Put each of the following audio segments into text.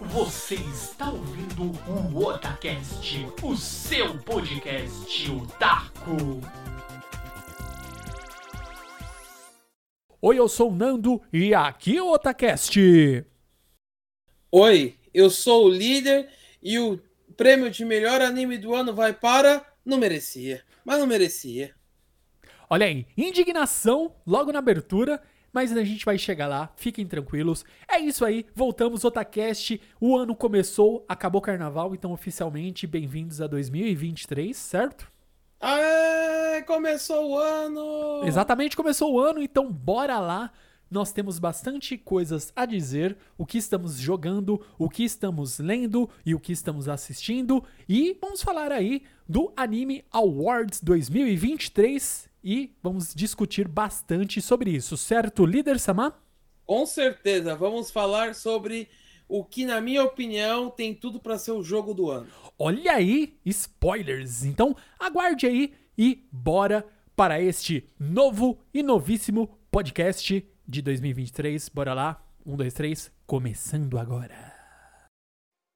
Você está ouvindo o Otacast, o seu podcast otaku. Oi, eu sou o Nando e aqui é o Otacast. Oi, eu sou o líder e o prêmio de melhor anime do ano vai para. Não merecia, mas não merecia. Olha aí, indignação logo na abertura mas a gente vai chegar lá, fiquem tranquilos. É isso aí, voltamos Otacast. O ano começou, acabou o carnaval, então oficialmente bem-vindos a 2023, certo? Aê, começou o ano! Exatamente, começou o ano, então bora lá. Nós temos bastante coisas a dizer, o que estamos jogando, o que estamos lendo e o que estamos assistindo. E vamos falar aí do Anime Awards 2023 e vamos discutir bastante sobre isso, certo, líder Samar? Com certeza, vamos falar sobre o que, na minha opinião, tem tudo para ser o jogo do ano. Olha aí, spoilers! Então aguarde aí e bora para este novo e novíssimo podcast de 2023. Bora lá, um, dois, três, começando agora.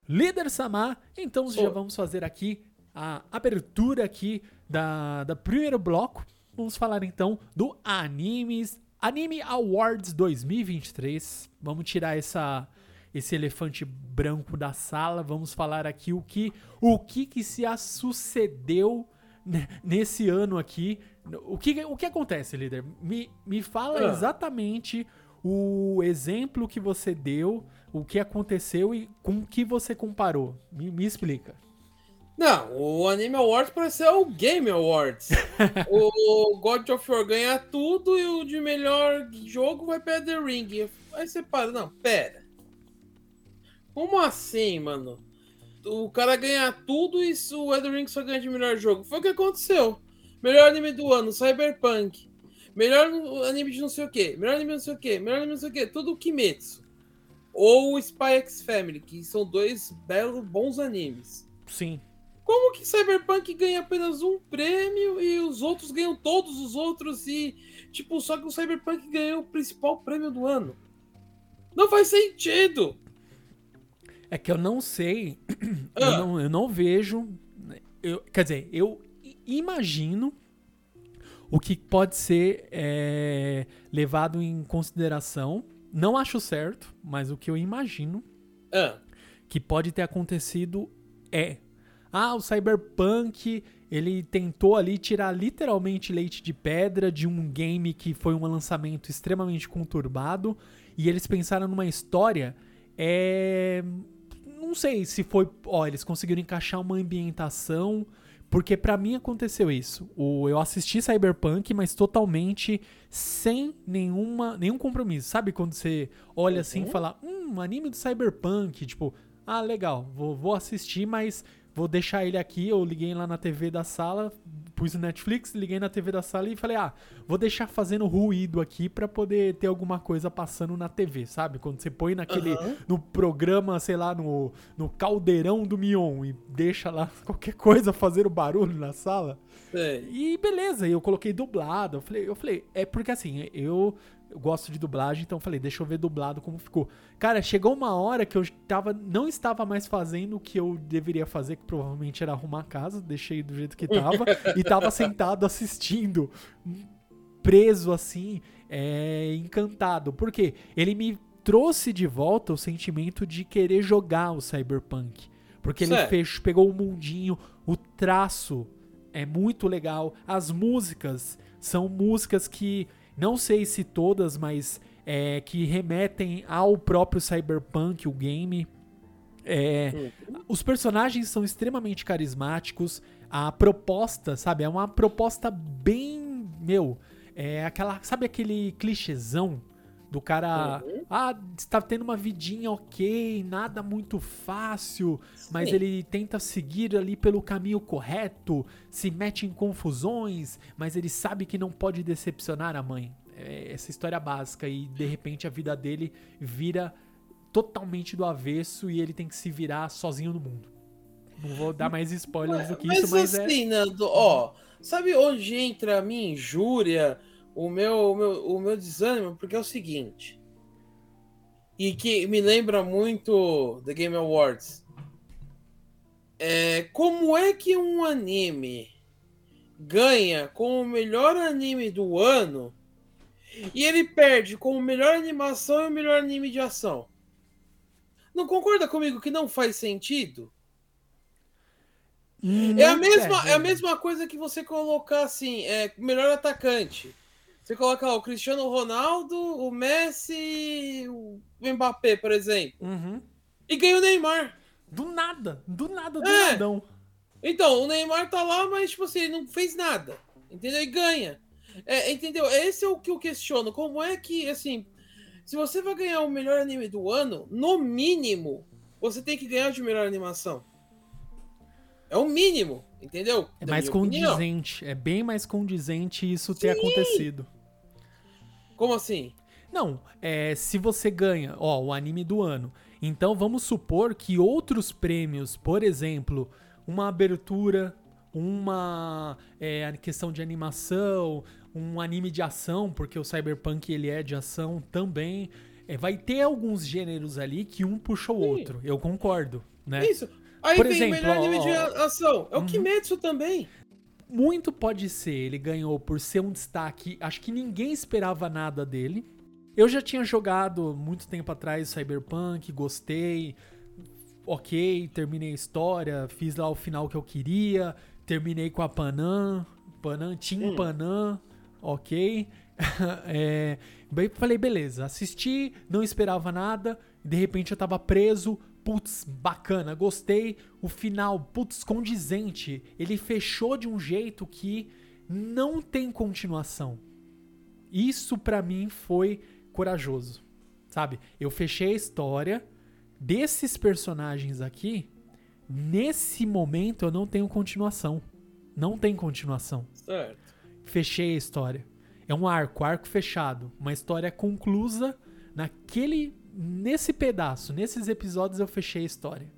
Líder Samar, então já vamos fazer aqui a abertura aqui da, da primeiro bloco Vamos falar então do Animes Anime Awards 2023. Vamos tirar essa esse elefante branco da sala. Vamos falar aqui o que o que, que se sucedeu nesse ano aqui. O que, o que acontece, líder? Me, me fala ah. exatamente o exemplo que você deu, o que aconteceu e com o que você comparou. Me, me explica. Não, o Anime Awards parece ser o Game Awards. o God of War ganha tudo e o de melhor jogo vai pra The Ring. Aí você para, não, pera. Como assim, mano? O cara ganha tudo e o Elden Ring só ganha de melhor jogo. Foi o que aconteceu. Melhor anime do ano, Cyberpunk. Melhor anime de não sei o que. Melhor anime de não sei o que. Melhor anime de não sei o que. Tudo Kimetsu. Ou Spy X Family, que são dois belos, bons animes. Sim. Como que Cyberpunk ganha apenas um prêmio e os outros ganham todos os outros e tipo só que o Cyberpunk ganhou o principal prêmio do ano? Não faz sentido. É que eu não sei, ah. eu, não, eu não vejo, eu, quer dizer, eu imagino o que pode ser é, levado em consideração. Não acho certo, mas o que eu imagino ah. que pode ter acontecido é ah, o Cyberpunk, ele tentou ali tirar literalmente leite de pedra de um game que foi um lançamento extremamente conturbado e eles pensaram numa história é não sei se foi, ó, eles conseguiram encaixar uma ambientação, porque para mim aconteceu isso. O, eu assisti Cyberpunk, mas totalmente sem nenhuma, nenhum compromisso. Sabe quando você olha assim e uhum. fala, hum, anime do Cyberpunk, tipo, ah, legal, vou, vou assistir, mas vou deixar ele aqui. Eu liguei lá na TV da sala, pus o Netflix, liguei na TV da sala e falei: ah, vou deixar fazendo ruído aqui para poder ter alguma coisa passando na TV, sabe? Quando você põe naquele. Uhum. no programa, sei lá, no, no caldeirão do Mion e deixa lá qualquer coisa fazendo barulho na sala. É. E beleza, eu coloquei dublado. Eu falei, eu falei, é porque assim, eu eu gosto de dublagem, então falei, deixa eu ver dublado como ficou. Cara, chegou uma hora que eu tava, não estava mais fazendo o que eu deveria fazer, que provavelmente era arrumar a casa, deixei do jeito que tava, e tava sentado assistindo, preso assim, é, encantado. Porque ele me trouxe de volta o sentimento de querer jogar o Cyberpunk. Porque ele fez, pegou o mundinho, o traço é muito legal, as músicas são músicas que não sei se todas, mas é, que remetem ao próprio Cyberpunk, o game. É, uhum. Os personagens são extremamente carismáticos. A proposta, sabe, é uma proposta bem. Meu, é aquela. Sabe aquele clichêzão do cara, uhum. Ah, está tendo uma vidinha ok, nada muito fácil, Sim. mas ele tenta seguir ali pelo caminho correto, se mete em confusões, mas ele sabe que não pode decepcionar a mãe. É essa história básica e de repente a vida dele vira totalmente do avesso e ele tem que se virar sozinho no mundo. Não vou dar mais spoilers do que mas isso, mas assim, é... Nando, ó, sabe onde entra a minha injúria? o meu, o meu, o meu desânimo, porque é o seguinte. E que me lembra muito The Game Awards. É, como é que um anime ganha como o melhor anime do ano e ele perde como melhor animação e o melhor anime de ação? Não concorda comigo que não faz sentido? é a mesma, é a mesma coisa que você colocar assim, é melhor atacante. Você coloca lá, o Cristiano Ronaldo, o Messi, o Mbappé, por exemplo. Uhum. E ganha o Neymar. Do nada, do nada, do É. nadão. Então, o Neymar tá lá, mas tipo assim, ele não fez nada. Entendeu? E ganha. É, entendeu? Esse é o que eu questiono. Como é que, assim, se você vai ganhar o melhor anime do ano, no mínimo, você tem que ganhar de melhor animação. É o mínimo, entendeu? É mais minha opinião. condizente, é bem mais condizente isso ter acontecido. Como assim? Não, é, se você ganha, ó, o anime do ano. Então vamos supor que outros prêmios, por exemplo, uma abertura, uma é, questão de animação, um anime de ação, porque o Cyberpunk ele é de ação também. é, vai ter alguns gêneros ali que um puxa o Sim. outro. Eu concordo, né? Isso. Aí Por vem exemplo, o melhor anime de ação. É o Uhum. Kimetsu também. Muito pode ser, ele ganhou por ser um destaque. Acho que ninguém esperava nada dele. Eu já tinha jogado muito tempo atrás Cyberpunk, gostei. Ok, terminei a história, fiz lá o final que eu queria, terminei com a Panam, Panam, Team Hum. Panam, ok. É, falei, beleza, assisti, não esperava nada, de repente eu tava preso, putz, bacana, gostei. O final, putz, condizente, ele fechou de um jeito que não tem continuação. Isso pra mim foi corajoso, sabe? Eu fechei a história desses personagens aqui. Nesse momento eu não tenho continuação. Não tem continuação. Certo. Fechei a história. É um arco, arco fechado, uma história conclusa naquele nesse pedaço, nesses episódios eu fechei a história.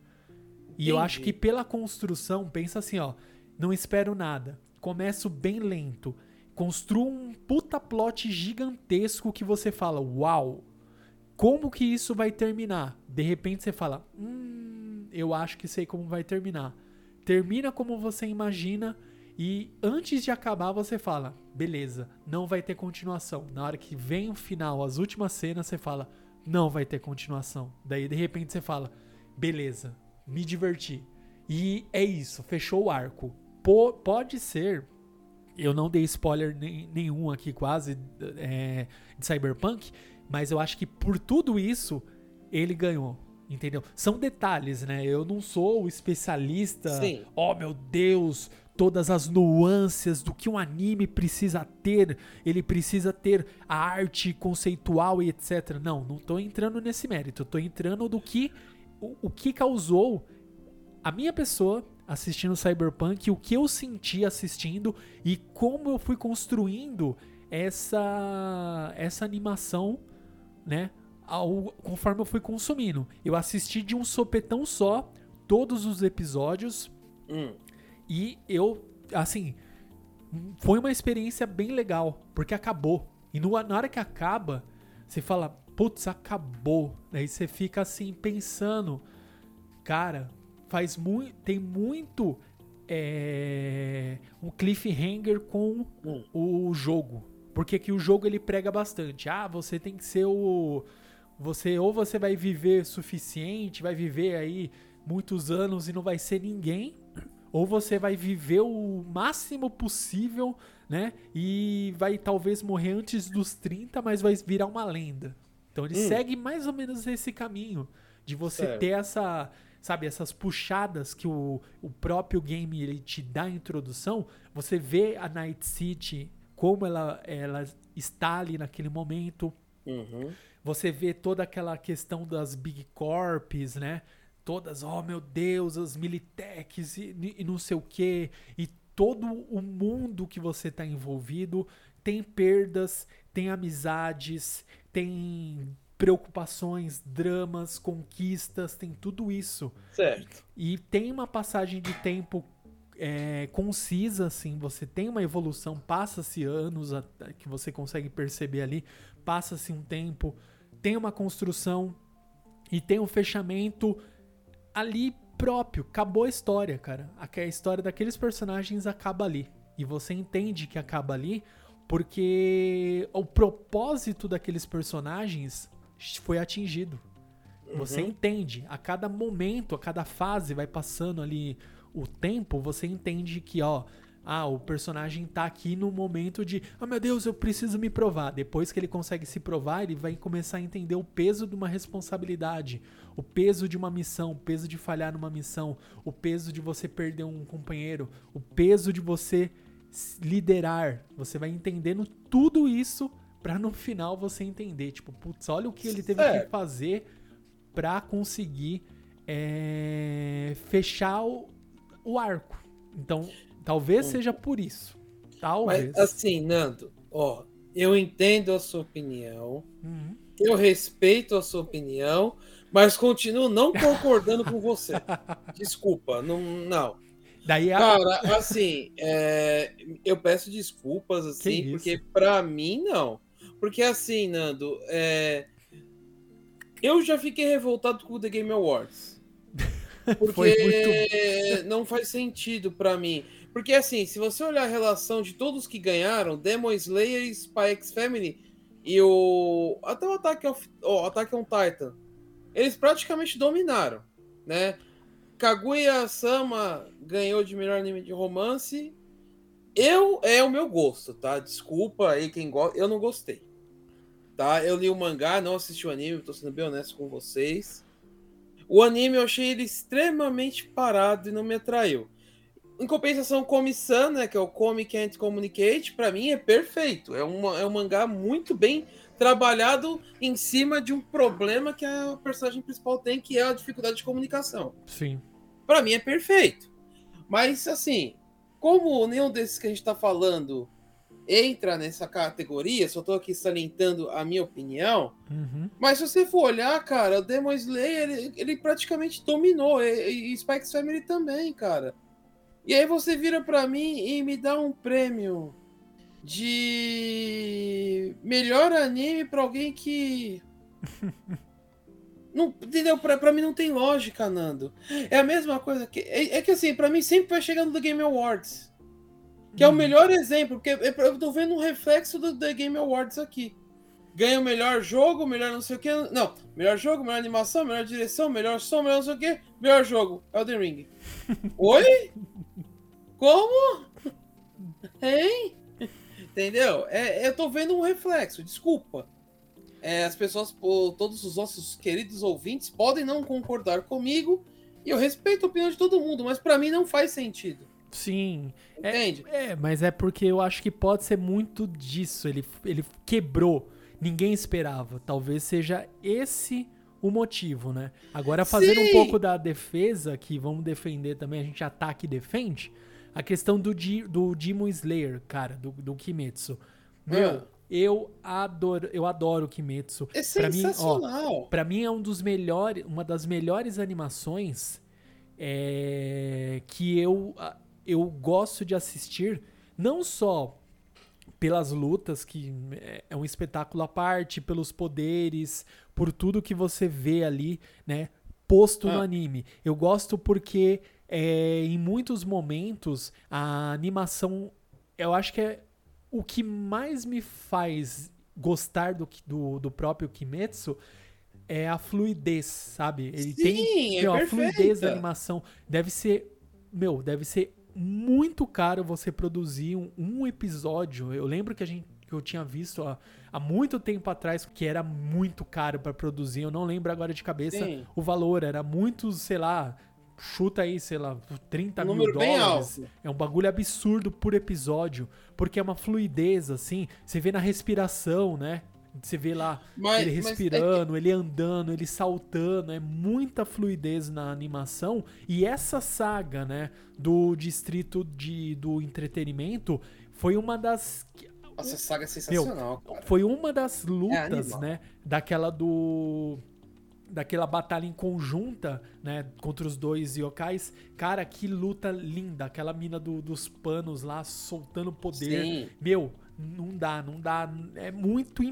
E eu Entendi. acho que pela construção, pensa assim, ó, não espero nada. Começo bem lento, construo um puta plot gigantesco que você fala, uau. Como que isso vai terminar? De repente você fala, hum, eu acho que sei como vai terminar. Termina como você imagina e antes de acabar você fala, beleza, não vai ter continuação. Na hora que vem o final, as últimas cenas, você fala, não vai ter continuação. Daí de repente você fala, beleza, me diverti. E é isso, fechou o arco. Po- pode ser, eu não dei spoiler nenhum aqui quase é, de Cyberpunk, mas eu acho que por tudo isso ele ganhou. Entendeu? São detalhes, né? Eu não sou o especialista. Sim. Oh, meu Deus, todas as nuances do que um anime precisa ter. Ele precisa ter a arte conceitual e etc. Não, não tô entrando nesse mérito. Tô entrando do que o, o que causou a minha pessoa assistindo Cyberpunk, o que eu senti assistindo e como eu fui construindo essa essa animação, né? Ao, conforme eu fui consumindo. Eu assisti de um sopetão só todos os episódios Hum. E eu, assim, foi uma experiência bem legal, porque acabou. E no- na hora que acaba, você fala, putz, acabou. Daí você fica assim, pensando, cara, faz muito. Tem muito. é, um cliffhanger com o jogo. Porque que o jogo ele prega bastante. Ah, você tem que ser o. Você ou você vai viver suficiente, vai viver aí muitos anos e não vai ser ninguém, ou você vai viver o máximo possível, né? E vai talvez morrer antes dos 30, mas vai virar uma lenda. Então ele Hum. segue mais ou menos esse caminho de você Certo. ter essa, sabe, essas puxadas que o, o próprio game ele te dá a introdução. Você vê a Night City como ela, ela está ali naquele momento. Uhum. Você vê toda aquela questão das Big Corps, né? Todas, oh meu Deus, as Militex e, e não sei o que. E todo o mundo que você tá envolvido tem perdas, tem amizades, tem preocupações, dramas, conquistas, tem tudo isso. Certo. E tem uma passagem de tempo é, concisa, assim, você tem uma evolução, passa-se anos até que você consegue perceber ali, passa-se um tempo, tem uma construção, e tem um fechamento ali próprio. Acabou a história, cara. A história daqueles personagens acaba ali. E você entende que acaba ali porque o propósito daqueles personagens foi atingido. Você Uhum. entende. A cada momento, a cada fase vai passando ali o tempo, você entende que, ó. Ah, o personagem tá aqui no momento de, ah, meu Deus, eu preciso me provar. Depois que ele consegue se provar, ele vai começar a entender o peso de uma responsabilidade, o peso de uma missão, o peso de falhar numa missão, o peso de você perder um companheiro, o peso de você liderar. Você vai entendendo tudo isso pra no final você entender, tipo, putz, olha o que ele teve que Certo. fazer pra conseguir é, fechar o, o arco. Então, talvez seja por isso. Talvez. Mas assim, Nando, ó, eu entendo a sua opinião, Uhum. eu respeito a sua opinião, mas continuo não concordando com você. Desculpa, não, não. Daí a, Cara, assim, é, eu peço desculpas, assim, porque pra mim não. Porque assim, Nando, é, eu já fiquei revoltado com o The Game Awards. Porque Foi não faz sentido pra mim. Porque assim, se você olhar a relação de todos que ganharam, Demon Slayer, Spy X Family e o até o Attack, of, o Attack on Titan, eles praticamente dominaram, né? Kaguya-sama ganhou de melhor anime de romance. Eu é o meu gosto, tá? Desculpa aí quem gosta, eu não gostei. Tá? Eu li o mangá, não assisti o anime, tô sendo bem honesto com vocês. O anime eu achei ele extremamente parado e não me atraiu. Em compensação, o Komi-san, né, que é o Komi Can't Communicate, pra mim é perfeito. É, uma, é um mangá muito bem trabalhado em cima de um problema que a personagem principal tem, que é a dificuldade de comunicação. Sim. Pra mim é perfeito. Mas, assim, como nenhum desses que a gente tá falando entra nessa categoria, só tô aqui salientando a minha opinião, Uhum. mas se você for olhar, cara, o Demon Slayer, ele, ele praticamente dominou, e, e Spikes Family também, cara. E aí você vira pra mim e me dá um prêmio de melhor anime pra alguém que... Não, entendeu? Pra, pra mim não tem lógica, Nando. É a mesma coisa que... É, é que assim, pra mim sempre vai chegar no The Game Awards. Que é o Uhum. melhor exemplo, porque eu tô vendo um reflexo do The Game Awards aqui ganha o melhor jogo, melhor não sei o que. Não, melhor jogo, melhor animação, melhor direção, melhor som, melhor não sei o que. Melhor jogo, Elden Ring. Oi? Como? Hein? Entendeu? É, eu tô vendo um reflexo, desculpa. É, as pessoas, todos os nossos queridos ouvintes podem não concordar comigo e eu respeito a opinião de todo mundo, mas pra mim não faz sentido. Sim. Entende? É, mas é porque eu acho que pode ser muito disso. Ele, ele quebrou. Ninguém esperava. Talvez seja esse o motivo, né? Agora, fazendo um Sim. pouco da defesa, que vamos defender também, a gente ataca e defende, a questão do, Di- do Demon Slayer, cara, do, do Kimetsu. Meu, Ah. eu adoro, eu adoro o Kimetsu. É Pra mim, ó, sensacional. Pra mim é um dos melhores, uma das melhores animações é, que eu, eu gosto de assistir, não só pelas lutas, que é- é um espetáculo à parte, pelos poderes, por tudo que você vê ali, né, posto no Ah. anime. Eu gosto porque é, em muitos momentos a animação, eu acho que é o que mais me faz gostar do, do, do próprio Kimetsu é a fluidez, sabe? Ele tem Sim, é meu, a fluidez da animação. Deve ser, meu, deve ser muito caro você produzir um, um episódio. Eu lembro que a gente que eu tinha visto há, há muito tempo atrás que era muito caro pra produzir. Eu não lembro agora de cabeça Sim. o valor. Era muito, sei lá, chuta aí, sei lá, 30 Um mil dólares. É um bagulho absurdo por episódio, porque é uma fluidez, assim. Você vê na respiração, né? Você vê lá Mas- ele é respirando, ele andando, ele saltando. É muita fluidez na animação. E essa saga, né? Do distrito de, do entretenimento foi uma das. Nossa, essa saga é sensacional, cara. Foi uma das lutas, animal. né? Daquela do. Daquela batalha em conjunta, né? Contra os dois yokais. Cara, que luta linda. Aquela mina do- dos panos lá soltando poder. Sim. Meu, não dá, não dá. É muito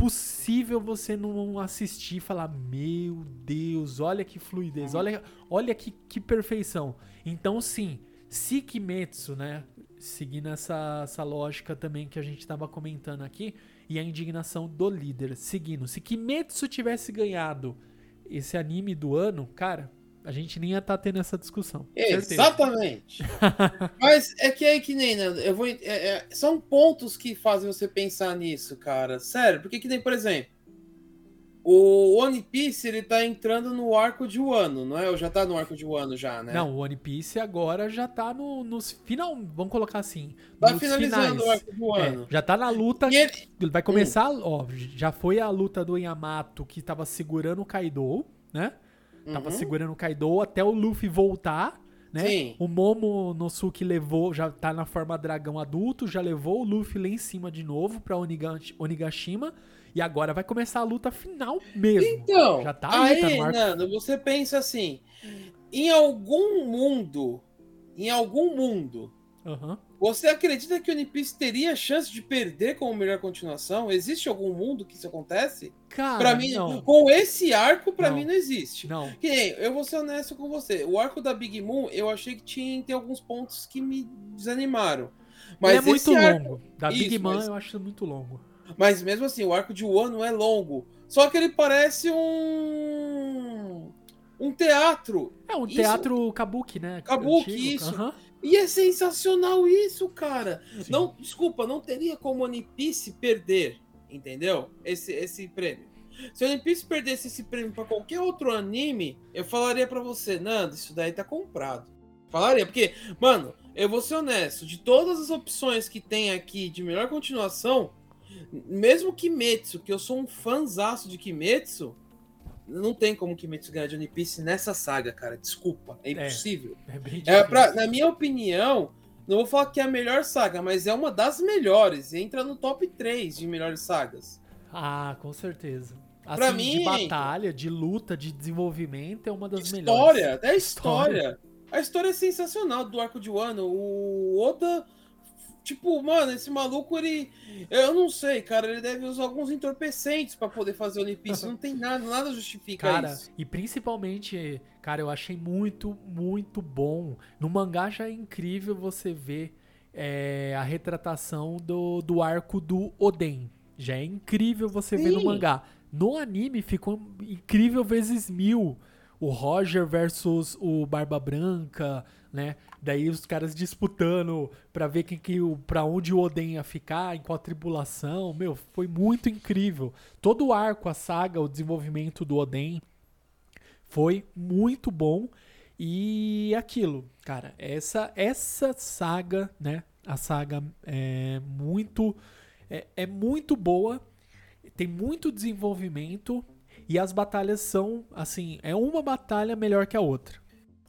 impossível você não assistir e falar: Meu Deus, olha que fluidez, olha, olha que, que perfeição. Então, sim, se Kimetsu, né? Seguindo essa, essa lógica também que a gente estava comentando aqui, e a indignação do líder. Seguindo, se Kimetsu tivesse ganhado esse anime do ano, cara, a gente nem ia estar tá tendo essa discussão. Exatamente. Mas é que é que nem, né? Eu vou, é, é, são pontos que fazem você pensar nisso, cara. Sério, porque que nem, por exemplo, o One Piece ele tá entrando no arco de Wano, não é? Ou já tá no arco de Wano já, né? Não, o One Piece agora já tá no, nos final, vamos colocar assim, tá finalizando finais. o arco de Wano. É, já tá na luta, ele... vai começar, hum. ó, já foi a luta do Yamato que tava segurando o Kaido, né? Tava uhum. segurando o Kaido até o Luffy voltar, né? Sim. O Momo Nosuke levou, já tá na forma dragão adulto, já levou o Luffy lá em cima de novo pra Onigashima. E agora vai começar a luta final mesmo. Então, já tá aí, aí tá Nando, você pensa assim: em algum mundo, em algum mundo, uhum. você acredita que o One Piece teria chance de perder como melhor continuação? Existe algum mundo que isso acontece? Cara, pra mim, não. com esse arco, para mim não existe. Não. Que nem, eu vou ser honesto com você. O arco da Big Moon, eu achei que tinha tem alguns pontos que me desanimaram. Mas Ele é muito arco... longo. Da Big Mom mas... eu acho muito longo. Mas mesmo assim, o arco de Wano é longo. Só que ele parece um. Um teatro. É, um isso... teatro kabuki, né? Kabuki, Antigo. isso. Uhum. E é sensacional isso, cara. Sim. Não, desculpa, não teria como One Piece perder, entendeu? Esse, esse prêmio. Se One Piece perdesse esse prêmio para qualquer outro anime, eu falaria para você, Nando, isso daí tá comprado. Falaria, porque, mano, eu vou ser honesto, de todas as opções que tem aqui de melhor continuação, mesmo Kimetsu, que eu sou um fãzaço de Kimetsu, não tem como Kimetsu ganhar de One Piece nessa saga, cara. Desculpa, é, é impossível. É, é pra, na minha opinião, não vou falar que é a melhor saga, mas é uma das melhores. Entra no top 3 de melhores sagas. Ah, com certeza. Assim, pra mim, de batalha, de luta, de desenvolvimento, é uma das história, melhores. História, é história. história. A história é sensacional do arco de Wano. O Oda Tipo, mano, esse maluco, ele. Eu não sei, cara. Ele deve usar alguns entorpecentes para poder fazer o Olimpíada. Não tem nada, nada justifica cara, isso. E principalmente, cara, eu achei muito, muito bom. No mangá já é incrível você ver é, a retratação do, do arco do Oden. Já é incrível você Sim. ver no mangá. No anime ficou incrível vezes mil. O Roger versus o Barba Branca, né? Daí os caras disputando para ver quem que para onde o Oden ia ficar, em qual tribulação. Meu, foi muito incrível. Todo o arco, a saga, o desenvolvimento do Oden foi muito bom. E aquilo, cara, essa essa saga, né? A saga é muito é, é muito boa, tem muito desenvolvimento e as batalhas são assim, é uma batalha melhor que a outra.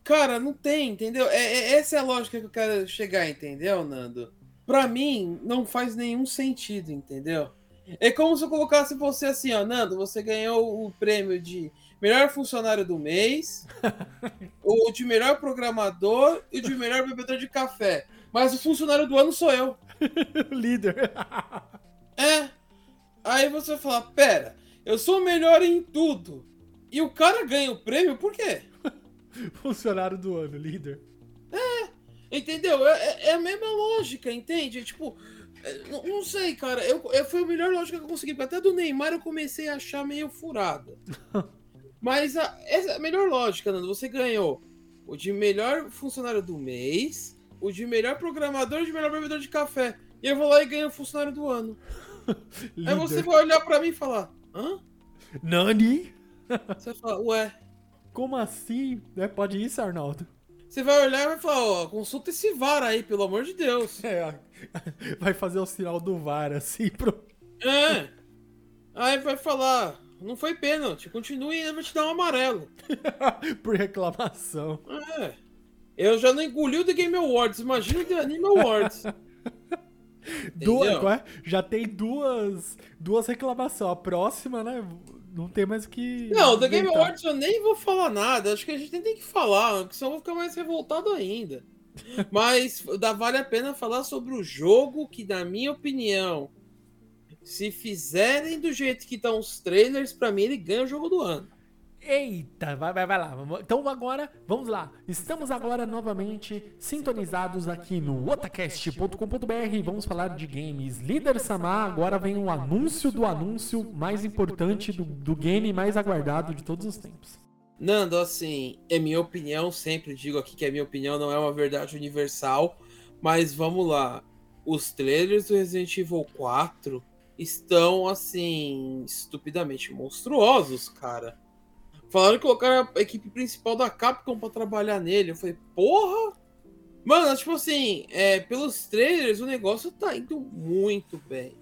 Cara, não tem, entendeu? É, é, essa é a lógica que eu quero chegar, entendeu, Nando? Pra mim, não faz nenhum sentido, entendeu? É como se eu colocasse você assim, ó, Nando, você ganhou o prêmio de melhor funcionário do mês, o de melhor programador e o de melhor bebedor de café. Mas o funcionário do ano sou eu. Líder. É. Aí você fala, pera, eu sou melhor em tudo. E o cara ganha o prêmio por quê? Funcionário do ano, líder. É, entendeu? É, é, é a mesma lógica, entende? Tipo, é, não, não, sei, cara. Eu, eu, foi a melhor lógica que eu consegui. Porque até do Neymar eu comecei a achar meio furada. Mas a, essa, a melhor lógica, Nando, você ganhou o de melhor funcionário do mês, o de melhor programador e o de melhor bebedor de café. E eu vou lá e ganho o funcionário do ano. Aí você vai olhar pra mim e falar: hã? Nani? Você vai falar, ué. Como assim? É, pode ir, Arnaldo. Você vai olhar e vai falar, ó, consulta esse VAR aí, pelo amor de Deus. É, vai fazer o sinal do VAR, assim, pro... É. Aí vai falar, não foi pênalti, continue e vai te dar um amarelo. Por reclamação. É. Eu já não engoli o The Game Awards, imagina o The Anime Awards. duas, é? Já tem duas, duas reclamações. A próxima, né? não tem mais o que. Não, da Game Awards eu nem vou falar nada. Acho que a gente nem tem que falar, porque senão eu vou ficar mais revoltado ainda. Mas dá, vale a pena falar sobre o jogo que, na minha opinião, se fizerem do jeito que estão os trailers, pra mim ele ganha o jogo do ano. Eita, vai, vai, vai lá. Então agora, vamos lá. Estamos agora novamente sintonizados aqui no otacast.com.br. Vamos falar de games. Líder Samar, agora vem um anúncio do anúncio mais importante do, do game mais aguardado de todos os tempos. Nando, assim, é minha opinião, sempre digo aqui que a minha opinião não é uma verdade universal, mas vamos lá. Os trailers do Resident Evil 4 estão, assim, estupidamente monstruosos, cara. Falaram que colocaram a equipe principal da Capcom pra trabalhar nele. Eu falei, porra! Mano, tipo assim, é, pelos trailers o negócio tá indo muito bem.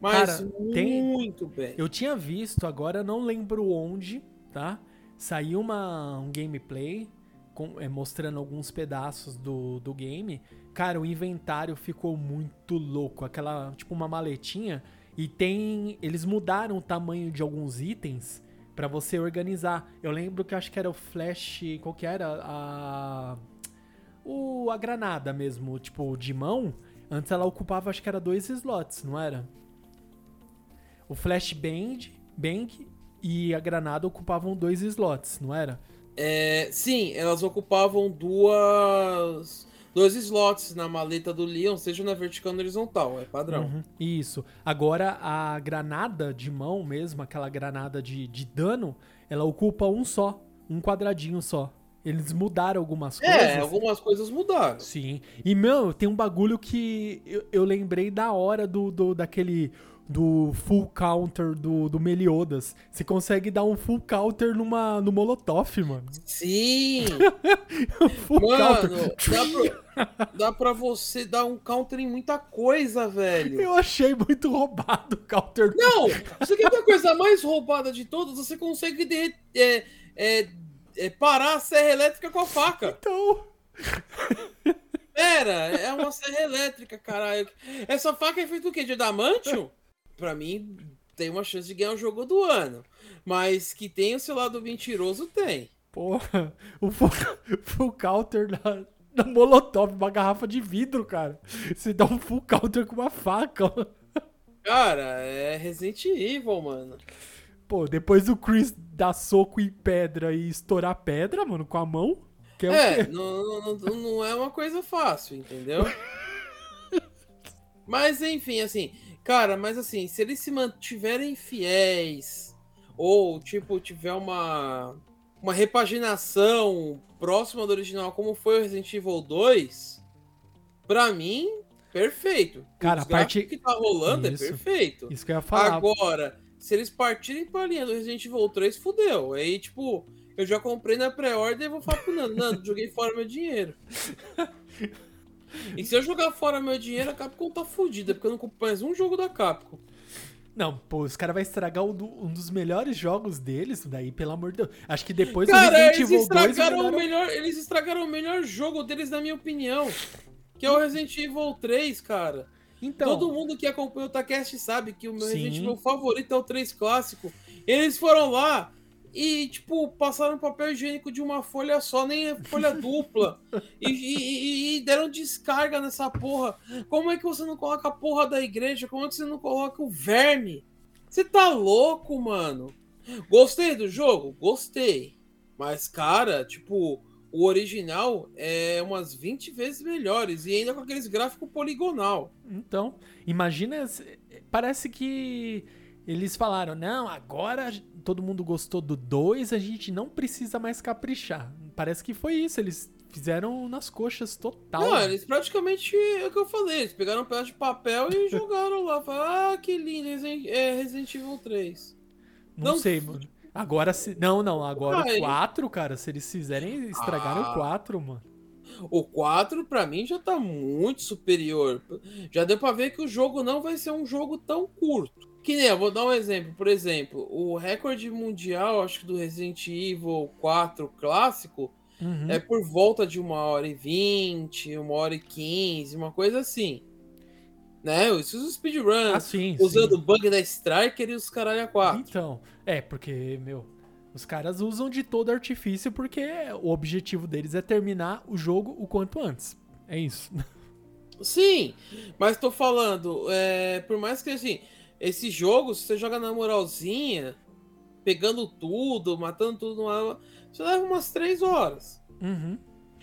Mas Cara, muito tem... bem. Eu tinha visto, agora não lembro onde, tá? Saiu uma, um gameplay com, é, mostrando alguns pedaços do, do game. Cara, o inventário ficou muito louco. Aquela, tipo, uma maletinha. E tem. Eles mudaram o tamanho de alguns itens para você organizar. Eu lembro que acho que era o flash, qual que era? A o a granada mesmo, tipo de mão. Antes ela ocupava acho que era dois slots, não era? O flash bang e a granada ocupavam dois slots, não era? É, sim, elas ocupavam duas dois slots na maleta do Leon, seja na vertical ou na horizontal, é padrão. Uhum, isso. Agora, a granada de mão mesmo, aquela granada de, de dano, ela ocupa um só, um quadradinho só. Eles mudaram algumas é, coisas. É, algumas coisas mudaram. Sim. E, meu, tem um bagulho que eu, eu lembrei da hora do, do daquele do full counter do, do Meliodas. Você consegue dar um full counter numa, no Molotov, mano. Sim! full mano, counter. Dá pra, dá pra você dar um counter em muita coisa, velho. Eu achei muito roubado o counter. Não! Você quer a coisa mais roubada de todas? Você consegue é, é, é, parar a serra elétrica com a faca. Então... Pera, é uma serra elétrica, caralho. Essa faca é feita do quê? De adamantium? Para mim, tem uma chance de ganhar o jogo do ano. Mas que tem o seu lado mentiroso, tem. Porra, o full, counter da, da Molotov, uma garrafa de vidro, cara. Você dá um full counter com uma faca. Cara, é Resident Evil, mano. Pô, depois o Chris dar soco em pedra e estourar pedra, mano, com a mão. Que é, é não, não, não é uma coisa fácil, entendeu? Mas enfim, assim, Cara, mas assim, se eles se mantiverem fiéis, ou tipo, tiver uma, uma repaginação próxima do original, como foi o Resident Evil 2, pra mim, perfeito. Cara, a parte que tá rolando é Isso. é perfeito. Isso que eu ia falar. Agora, se eles partirem pra linha do Resident Evil 3, fudeu. Aí, tipo, eu já comprei na pré-order e vou falar pro Nando, Nando, joguei fora meu dinheiro. E se eu jogar fora meu dinheiro, a Capcom tá fodida, porque eu não compro mais um jogo da Capcom. Não, pô, os caras vão estragar um, dos melhores jogos deles, daí, pelo amor de Deus. Acho que depois cara, do Resident Evil 2... Estragaram o melhor, eles estragaram o melhor jogo deles, na minha opinião. Que é o Resident Evil 3, cara. Então, Todo mundo que acompanha o Takest sabe que o meu sim. Resident Evil favorito é o 3 clássico. Eles foram lá, e, tipo, passaram papel higiênico de uma folha só, nem folha dupla. E, e, e, deram descarga nessa porra. Como é que você não coloca a porra da igreja? Como é que você não coloca o verme? Você tá louco, mano? Gostei do jogo? Gostei. Mas, cara, tipo, o original é umas 20 vezes melhores. E ainda com aqueles gráficos poligonal. Então, imagina. Parece que eles falaram: não, agora todo mundo gostou do 2, a gente não precisa mais caprichar. Parece que foi isso, eles fizeram nas coxas total. Não, eles praticamente é o que eu falei, eles pegaram um pedaço de papel e jogaram lá. Falaram, ah, que lindo, é Resident Evil 3. Não, não sei, mano. Agora se. Não, não, agora ah, o 4, cara, se eles fizerem, estragaram ah. o 4, mano. O 4, pra mim, já tá muito superior. Já deu pra ver que o jogo não vai ser um jogo tão curto. Que nem, eu vou dar um exemplo. Por exemplo, o recorde mundial, acho que do Resident Evil 4 clássico, uhum. é por volta de uma hora e vinte, uma hora e quinze, uma coisa assim. Né? Isso os speedruns. Ah, sim, usando o bug da Striker e os caralho a quatro. Então, é, porque, meu, os caras usam de todo artifício porque o objetivo deles é terminar o jogo o quanto antes. É isso. Sim, mas tô falando, é, por mais que assim, esse jogo, se você joga na moralzinha, pegando tudo, matando tudo, numa... você leva umas 3 horas. Uhum.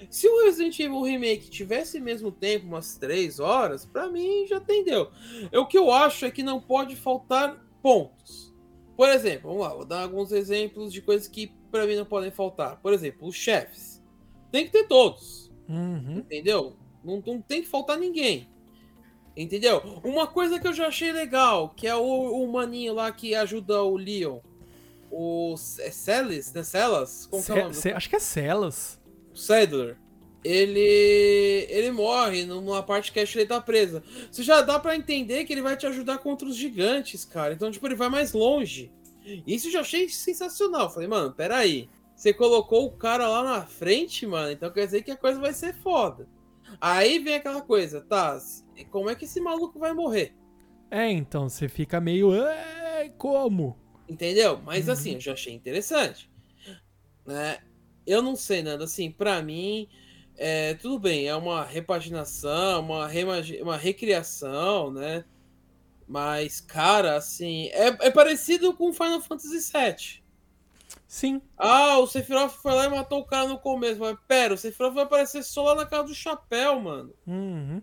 Se o Resident Evil Remake tivesse mesmo tempo, umas 3 horas, pra mim já entendeu. O que eu acho é que não pode faltar pontos. Por exemplo, vamos lá, vou dar alguns exemplos de coisas que pra mim não podem faltar. Por exemplo, os chefes. Tem que ter todos. Uhum. Entendeu? Não, não tem que faltar ninguém. Entendeu? Uma coisa que eu já achei legal, que é o, o maninho lá que ajuda o Leon. O é Celis, né? Celas? Como que é o nome? Acho que é Celas. O Sadler. Ele. Ele morre numa parte que a Ashley tá presa. Você já dá pra entender que ele vai te ajudar contra os gigantes, cara. Então, tipo, ele vai mais longe. Isso eu já achei sensacional. Falei, mano, peraí. Você colocou o cara lá na frente, mano. Então quer dizer que a coisa vai ser foda. Aí vem aquela coisa, tá? Como é que esse maluco vai morrer? É, então, você fica meio. "É, como? Entendeu? Mas Uhum. assim, eu já achei interessante. Né? Eu não sei, Nando, assim, pra mim, é, tudo bem, é uma repaginação, uma, uma recriação, né? Mas, cara, assim, é, é parecido com Final Fantasy VII. Sim. Ah, o Sephiroth foi lá e matou o cara no começo. Mas pera, o Sephiroth vai aparecer só lá na casa do chapéu, mano. Uhum.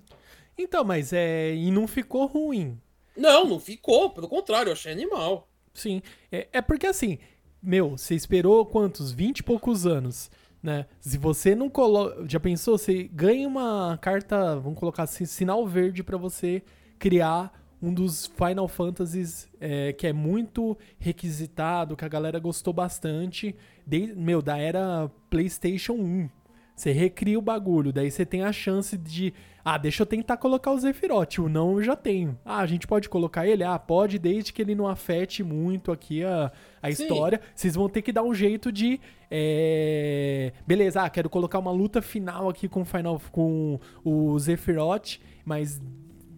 Então, mas é. E não ficou ruim. Não, não ficou. Pelo contrário, eu achei animal. Sim. É, é porque assim, meu, você esperou quantos? 20 e poucos anos, né? Se você não coloca. Já pensou? Você ganha uma carta, vamos colocar assim, sinal verde pra você criar um dos Final Fantasies é, que é muito requisitado, que a galera gostou bastante, de, meu, da era PlayStation 1. Você recria o bagulho, daí você tem a chance de. Ah, deixa eu tentar colocar o Zephyroth. O não eu já tenho. Ah, a gente pode colocar ele? Ah, pode, desde que ele não afete muito aqui a, a Sim. história. Vocês vão ter que dar um jeito de. é, Beleza, ah, quero colocar uma luta final aqui com o Final com o Zephyroth, mas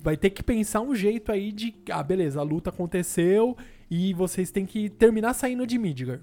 vai ter que pensar um jeito aí de. Ah, beleza, a luta aconteceu e vocês têm que terminar saindo de Midgar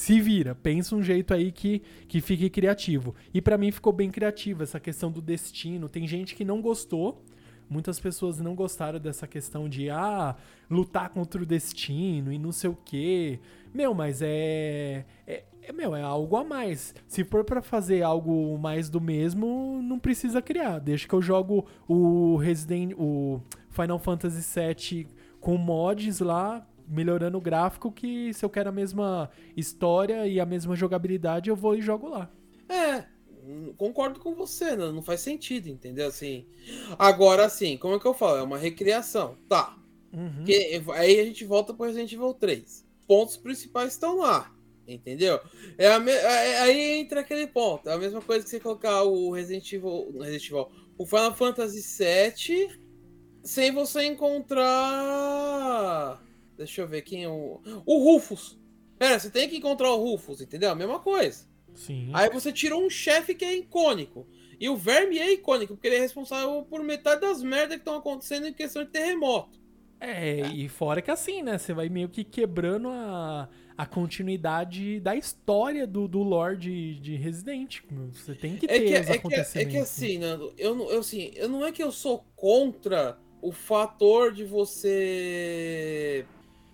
se vira, pensa um jeito aí que, que fique criativo. E pra mim ficou bem criativo essa questão do destino. Tem gente que não gostou, muitas pessoas não gostaram dessa questão de ah, lutar contra o destino e não sei o quê. Meu, mas é, é, é, meu, é algo a mais. Se for pra fazer algo mais do mesmo, não precisa criar. Deixa que eu jogo o Resident, o Final Fantasy VII com mods lá, melhorando o gráfico, que se eu quero a mesma história e a mesma jogabilidade, eu vou e jogo lá. É, hum, concordo com você, não, não faz sentido, entendeu? Assim. Agora, assim, como é que eu falo? É uma recriação. Tá. Uhum. Que, aí a gente volta pro Resident Evil 3. Pontos principais estão lá. Entendeu? É me- é- aí entra aquele ponto. É a mesma coisa que você colocar o Resident Evil. Resident Evil o Final Fantasy VII sem você encontrar. Deixa eu ver quem é o. O Rufus. Pera, você tem que encontrar o Rufus, entendeu? A mesma coisa. Sim. Aí você tirou um chefe que é icônico. E o Verme é icônico, porque ele é responsável por metade das merdas que estão acontecendo em questão de terremoto. É, e fora que assim, né? Você vai meio que quebrando a, a continuidade da história do, do lore de Resident. Você tem que ter É que, os é, que, é acontecimentos. que assim, Nando, eu, eu, assim, eu não é que eu sou contra o fator de você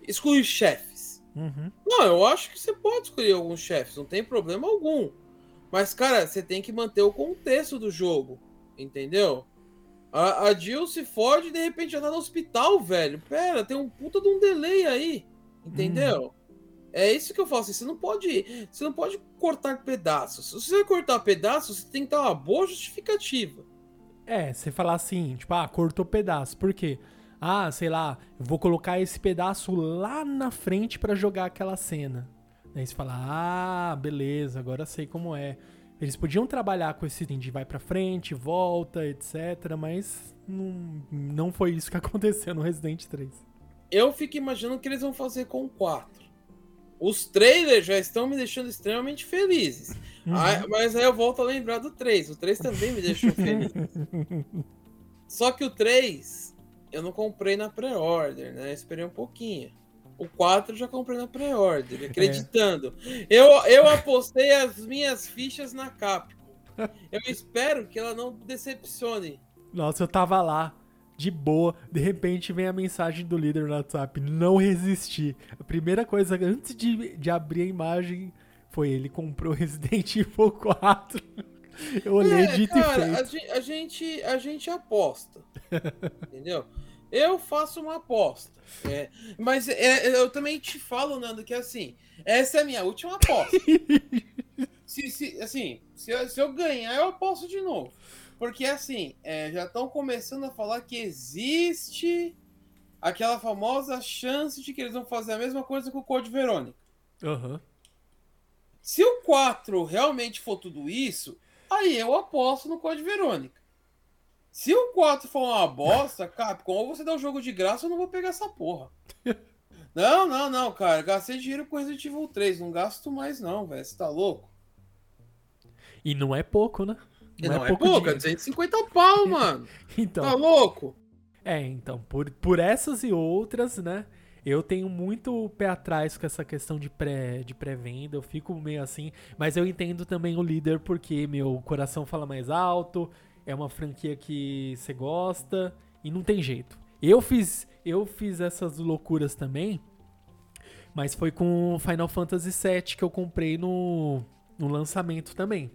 excluir chefes. Uhum. Não, eu acho que você pode escolher alguns chefes, não tem problema algum. Mas, cara, você tem que manter o contexto do jogo, entendeu? A, a Jill se fode e de repente já tá no hospital, velho. Pera, tem um puta de um delay aí, entendeu? É isso que eu falo assim, você não pode, você não pode cortar pedaços. Se você cortar pedaços, você tem que dar uma boa justificativa. É, você falar assim, tipo, ah, cortou pedaço. Por quê? Ah, sei lá, vou colocar esse pedaço lá na frente pra jogar aquela cena. Daí você fala, ah, beleza, agora sei como é. Eles podiam trabalhar com esse de vai pra frente, volta, etc, mas não, não foi isso que aconteceu no Resident 3. Eu fico imaginando o que eles vão fazer com o 4. Os trailers já estão me deixando extremamente felizes. Uhum. Ah, mas aí eu volto a lembrar do 3. O 3 também me deixou feliz. Só que o 3 eu não comprei na pré-order, né? Esperei um pouquinho. O 4 eu já comprei na pré-order, acreditando. Eu, eu apostei as minhas fichas na Capcom. Eu espero que ela não decepcione. Nossa, eu tava lá. de boa. De repente vem a mensagem do líder no WhatsApp: não resisti. A primeira coisa antes de, de abrir a imagem foi ele comprou Resident Evil 4. Eu olhei É, dito cara, e a a gente, a gente aposta. entendeu? Eu faço uma aposta. é, mas é, eu também te falo, Nando, que assim, essa é a minha última aposta. se, se- assim, se eu, se eu ganhar, eu aposto de novo. Porque assim, é, já estão começando a falar que existe aquela famosa chance de que eles vão fazer a mesma coisa com o Code Verônica. Aham. Se o 4 realmente for tudo isso, aí eu aposto no Code Verônica. Se o 4 for uma bosta, Capcom, ou você dá o jogo de graça, eu não vou pegar essa porra. Não, não, não, cara. Gastei dinheiro com Resident Evil 3. Não gasto mais, não, velho. Você tá louco? E não é pouco, né? E não é pouco, é dinheiro. 250 pau, mano. Então, Tá louco? É, então, por, por essas e outras, né? Eu tenho muito pé atrás com essa questão de pré de pré-venda, eu fico meio assim, mas eu entendo também o líder porque meu coração fala mais alto, é uma franquia que você gosta e não tem jeito. Eu fiz eu fiz essas loucuras também, mas foi com Final Fantasy VII que eu comprei no, no lançamento também.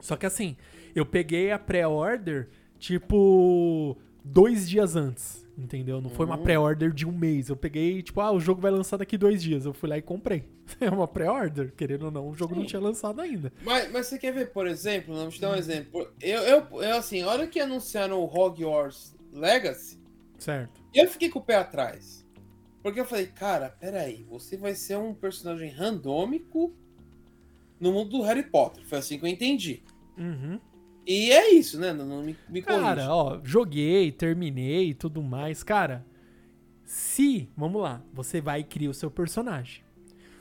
Só que assim, eu peguei a pré-order, tipo, dois dias antes, entendeu? Não foi uma Uhum. pré-order de um mês. Eu peguei, tipo, ah, o jogo vai lançar daqui dois dias. Eu fui lá e comprei. É uma pré-order, querendo ou não, o jogo não Sim. tinha lançado ainda. Mas, mas você quer ver, por exemplo, vou te dar um exemplo. Eu, eu, eu, assim, a hora que anunciaram o Hogwarts Legacy, Certo. eu fiquei com o pé atrás. Porque eu falei, cara, peraí, você vai ser um personagem randômico no mundo do Harry Potter. Foi assim que eu entendi. Uhum. E é isso, né? Não, não me, me. Cara, ó, joguei, terminei e tudo mais. Cara, se, vamos lá, você vai e cria o seu personagem.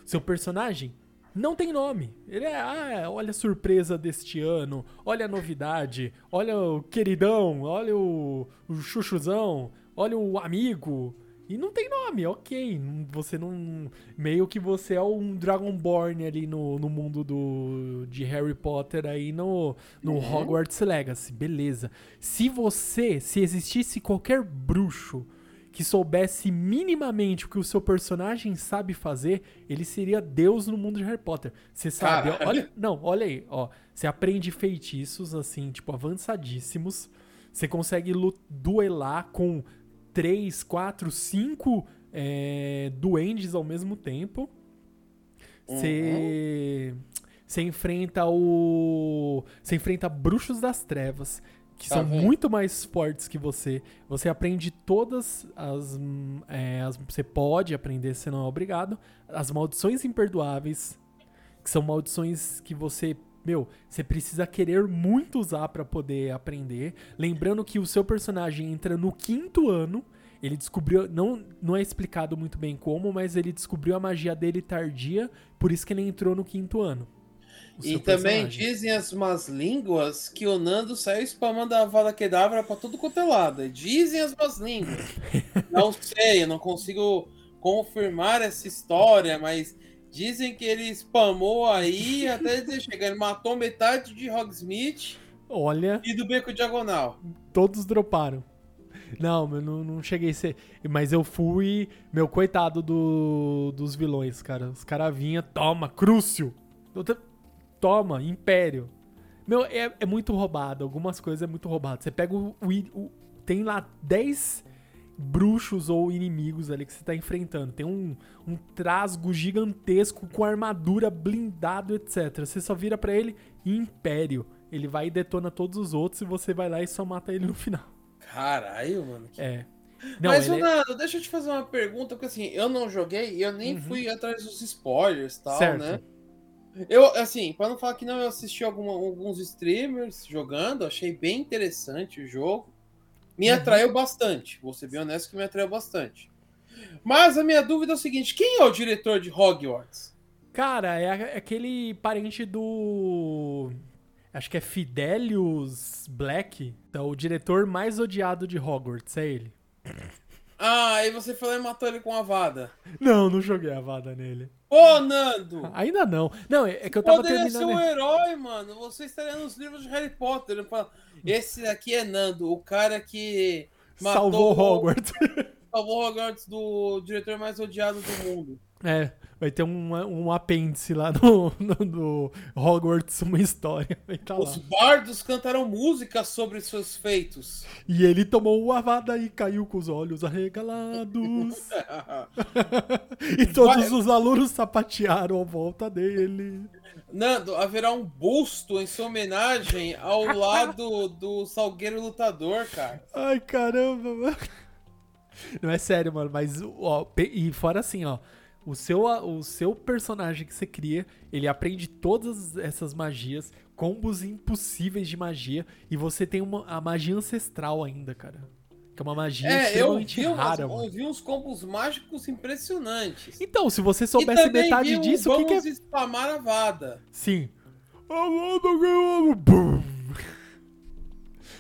Seu personagem não tem nome. Ele é, ah, olha a surpresa deste ano, olha a novidade, olha o queridão, olha o, o chuchuzão, olha o amigo. E não tem nome, ok. Você não. Meio que você é um Dragonborn ali no, no mundo do, de Harry Potter aí no, no Uhum. Hogwarts Legacy, beleza. Se você, se existisse qualquer bruxo que soubesse minimamente o que o seu personagem sabe fazer, ele seria Deus no mundo de Harry Potter. Você sabe, olha, não, olha aí, ó, você aprende feitiços assim, tipo avançadíssimos. Você consegue duelar com três, quatro, cinco é, duendes ao mesmo tempo. Você você enfrenta o você enfrenta bruxos das trevas que Tá são muito mais fortes que você. Você aprende todas as, hum, é, as você pode aprender, você não é obrigado, as maldições imperdoáveis, que são maldições que você meu, você precisa querer muito usar pra poder aprender. Lembrando que o seu personagem entra no quinto ano. Ele descobriu, não, não é explicado muito bem como, mas ele descobriu a magia dele tardia, por isso que ele entrou no quinto ano. E também personagem. dizem as más línguas que o Nando saiu spamando a Vada Kedavra pra tudo quanto é lado. Dizem as más línguas. não sei, eu não consigo confirmar essa história, mas dizem que ele spamou aí até ele chegar. Ele matou metade de Hogsmeade Olha, e do Beco Diagonal. todos droparam. Não, eu não, não cheguei a ser. Mas eu fui. Meu, coitado do, dos vilões, cara. Os caras vinham, toma, Crucio. Toma, Império. Meu, é, é muito roubado. Algumas coisas é muito roubado. Você pega o, o o- Tem lá 10 bruxos ou inimigos ali que você tá enfrentando. Tem um, um trasgo gigantesco com armadura, blindado, etc. Você só vira pra ele Império. Ele vai e detona todos os outros e você vai lá e só mata ele no final. Caralho, mano. que- É. Não, Mas, ele é- deixa eu te fazer uma pergunta, porque assim, eu não joguei e eu nem Uhum. fui atrás dos spoilers e tal, Certo. né? Eu, assim, pra não falar que não, eu assisti alguma- alguns streamers jogando, achei bem interessante o jogo. Me Uhum. atraiu bastante, vou ser bem honesto que me atraiu bastante. Mas a minha dúvida é o seguinte: quem é o diretor de Hogwarts? Cara, é a- aquele parente do. Acho que é Fidelius Black. É o diretor mais odiado de Hogwarts, é ele. Ah, aí você falou e matou ele com a vada. Não, não joguei a vada nele. Ô, Nando! Ainda não. Não, é é que eu tava Poderia ser terminando. um herói, mano. Você estaria nos livros de Harry Potter. Esse aqui é Nando, o cara que Salvou Hogwarts. Salvou Hogwarts do diretor mais odiado do mundo. É, vai ter um, um apêndice lá no, no, no Hogwarts, uma história. Vai tá lá. Os bardos cantaram músicas sobre seus feitos. E ele tomou o avada e caiu com os olhos arregalados. e todos Vai- os alunos sapatearam à volta dele. Nando, haverá um busto em sua homenagem ao lado do Salgueiro Lutador, cara. Ai, caramba, mano. Não é sério, mano, mas ó, e fora assim, ó, o seu o seu personagem que você cria, ele aprende todas essas magias, combos impossíveis de magia e você tem uma a magia ancestral ainda, cara. Que é uma magia É, eu extremamente vi, umas- rara, eu vi uns combos mágicos impressionantes. Então, se você soubesse metade vi o disso, o que, que é spamar a Vada. Sim.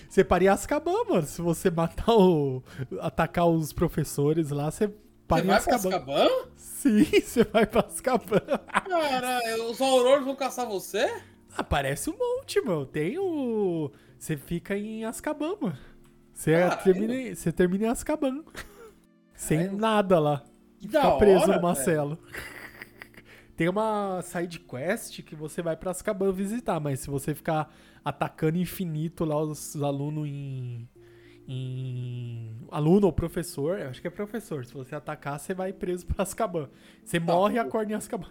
Você paria Azkaban, mano. Se você matar o. atacar os professores lá, você paria Azkaban. Azkaban? Sim, você vai pra Azkaban. Cara, os Auroros vão caçar você? Aparece um monte, mano. Tem o. Você fica em Azkaban, mano. Você Caralho. termina, em- você termina em Azkaban. Sem Caralho. nada lá. Que da Fica preso hora, numa cela. Tem uma side quest que você vai pra Azkaban visitar, mas se você ficar atacando infinito lá os alunos em. Em. aluno ou professor, eu acho que é professor. Se você atacar, você vai preso pra Azkaban. Você morre e acorda em Azkaban.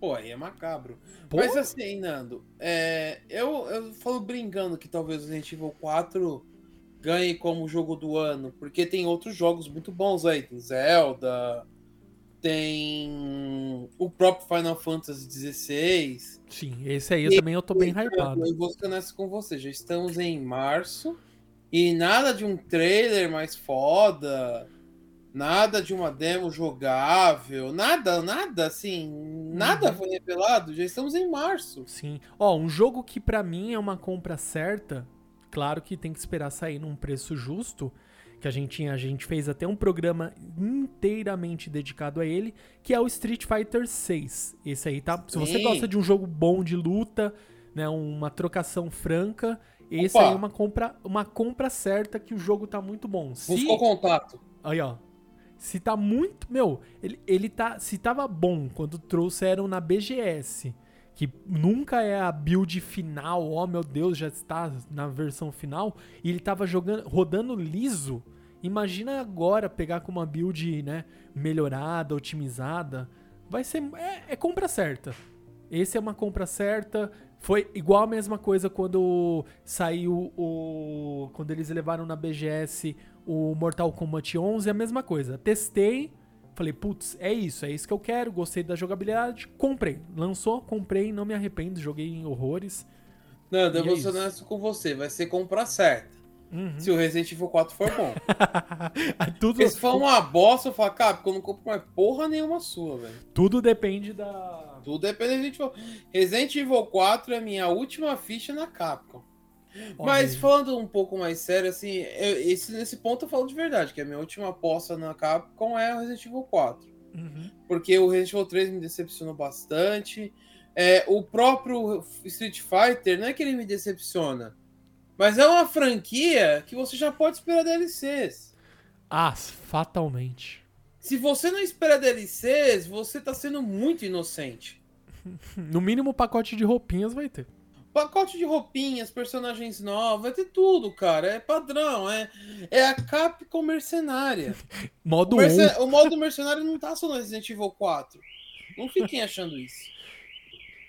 Pô, aí é macabro. Pô. Mas assim, Nando, é, eu, eu falo brincando que talvez o Resident Evil 4 ganhe como jogo do ano, porque tem outros jogos muito bons aí. Tem Zelda, tem o próprio Final Fantasy XVI. Sim, esse aí eu também eu tô bem hypado. Eu vou ser honesto com você, já estamos em março e nada de um trailer mais foda, nada de uma demo jogável, nada, nada assim, nada Uhum. foi revelado, já estamos em março. Sim. Ó, um jogo que pra mim é uma compra certa, claro que tem que esperar sair num preço justo, que a gente, tinha- a gente fez até um programa inteiramente dedicado a ele, que é o Street Fighter 6. Esse aí tá. Se você gosta de um jogo bom de luta, né, uma trocação franca, esse Opa. aí é uma compra, uma compra certa que o jogo tá muito bom. Se Buscou contato. Aí, ó. Se tá muito. Meu, ele, ele tá. Se tava bom quando trouxeram na BGS, que nunca é a build final, ó meu Deus, já está na versão final, e ele tava jogando, rodando liso. Imagina agora pegar com uma build, né, melhorada, otimizada. Vai ser. É, é compra certa. Esse é uma compra certa. Foi igual a mesma coisa quando saiu o. Quando eles levaram na BGS o Mortal Kombat 11, a mesma coisa. Testei, falei, putz, é isso, é isso que eu quero, gostei da jogabilidade, comprei. Lançou, comprei, não me arrependo, joguei em horrores. Nando, eu é vou ser honesto com você, vai ser compra certa. Uhum. Se o Resident Evil 4 for bom. Tudo, se for uma bosta, eu falo, cara, porque eu não compro mais porra nenhuma sua, velho. tudo depende da. Tudo depende do Resident Evil. Resident Evil 4 é minha última ficha na Capcom. Mas Olha, falando um pouco mais sério, assim, eu- esse, nesse ponto eu falo de verdade, que a minha última aposta na Capcom é o Resident Evil 4. uhum. Porque o Resident Evil 3 me decepcionou bastante. É, o próprio Street Fighter, não é que ele me decepciona, mas é uma franquia que você já pode esperar DLCs. Ah, fatalmente. Se você não espera DLCs, você tá sendo muito inocente. No mínimo, o pacote de roupinhas vai ter. Pacote de roupinhas, personagens novos, vai ter tudo, cara. É padrão, é, é a Capcom mercenária. Modo O, 1. merce- o modo mercenário não tá só no Resident Evil 4. Não fiquem achando isso.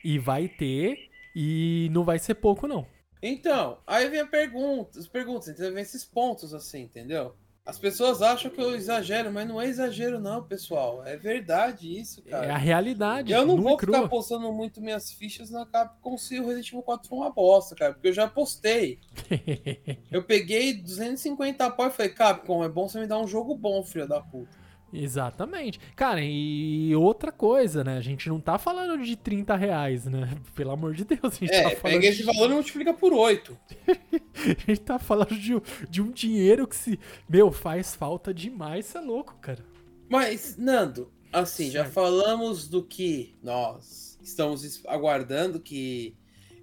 E vai ter. E não vai ser pouco, não. Então, aí vem a pergunta, as perguntas, entendeu? Vem esses pontos assim, entendeu? As pessoas acham que eu exagero, mas não é exagero não, pessoal. É verdade isso, É cara. a realidade. eu não vou crua. ficar postando muito minhas fichas na Capcom se o Resident Evil 4 for uma bosta, cara, porque eu já postei. Eu peguei 250 pau e falei, Capcom, é bom você me dar um jogo bom, filho da puta. Exatamente. Cara, e outra coisa, né? A gente não tá falando de 30 reais, né? Pelo amor de Deus. A gente É, tá falando pega esse de... valor e multiplica por 8. A gente tá falando de, um- de um dinheiro que se. Meu, faz falta demais, você é louco, cara. Mas, Nando, assim, já falamos do que nós estamos es- aguardando, que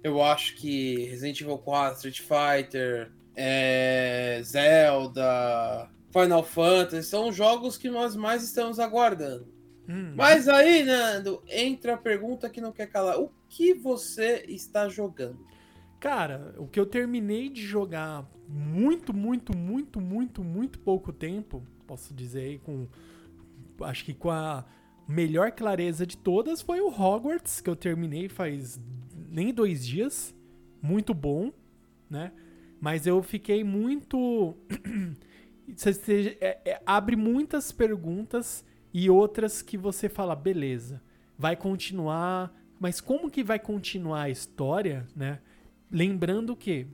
eu acho que Resident Evil 4, Street Fighter, é, Zelda, Final Fantasy, são jogos que nós mais estamos aguardando. Hum. Mas aí, Nando, entra a pergunta que não quer calar. O que você está jogando? Cara, o que eu terminei de jogar muito, muito, muito, muito, muito pouco tempo, posso dizer aí com. Acho que com a melhor clareza de todas foi o Hogwarts, que eu terminei faz nem dois dias. Muito bom, né? Mas eu fiquei muito. Você- você- é- é- abre muitas perguntas e outras que você fala, beleza, vai continuar. Mas como que vai continuar a história, né? Lembrando que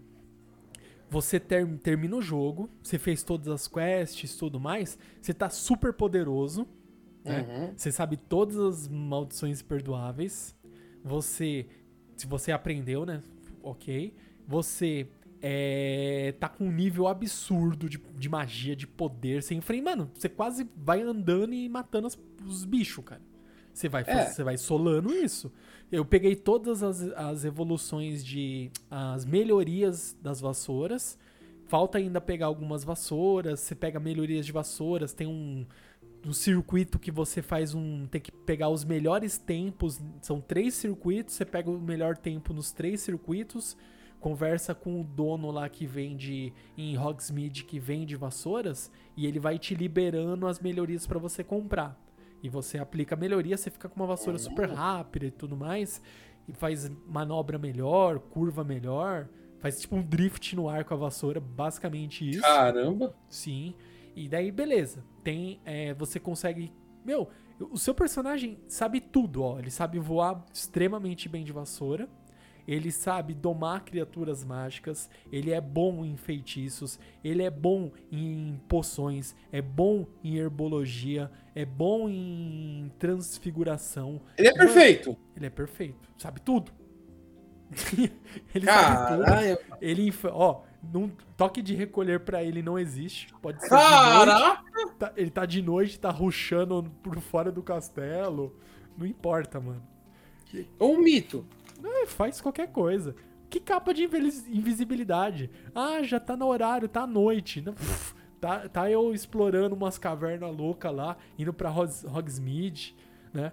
você ter- termina o jogo, você fez todas as quests e tudo mais, você tá super poderoso, né? Uhum. Você sabe todas as maldições perdoáveis. Você. Se você aprendeu, né? Ok. Você é, tá com um nível absurdo de, de magia, de poder. Você enfrenta. Mano, você quase vai andando e matando as- os bichos, cara. Você vai, É. você vai solando isso. Eu peguei todas as, as evoluções de. as melhorias das vassouras. Falta ainda pegar algumas vassouras. Você pega melhorias de vassouras. Tem um, um circuito que você faz um. Tem que pegar os melhores tempos. São três circuitos. Você pega o melhor tempo nos três circuitos. Conversa com o dono lá que vende em Hogsmeade, que vende vassouras. E ele vai te liberando as melhorias pra você comprar. E você aplica a melhoria, você fica com uma vassoura super rápida e tudo mais. E faz manobra melhor, curva melhor. Faz tipo um drift no ar com a vassoura, basicamente isso. Caramba! Sim. E daí, beleza. Tem. é, você consegue. Meu, o seu personagem sabe tudo, ó. Ele sabe voar extremamente bem de vassoura. Ele sabe domar criaturas mágicas. Ele é bom em feitiços. Ele é bom em poções. É bom em herbologia. É bom em transfiguração. Ele é perfeito! Ele é perfeito. Sabe tudo. ele sabe tudo. Caralho! Ele, ó, num toque de recolher pra ele não existe. Pode ser de noite. Caraca! Tá- ele tá de noite, tá ruxando por fora do castelo. Não importa, mano. Um mito. É, faz qualquer coisa. Que capa de invis- invisibilidade? Ah, já tá no horário, tá à noite. Não, pff, Tá, tá eu explorando umas cavernas loucas lá, indo pra Hos- Hogsmeade, né?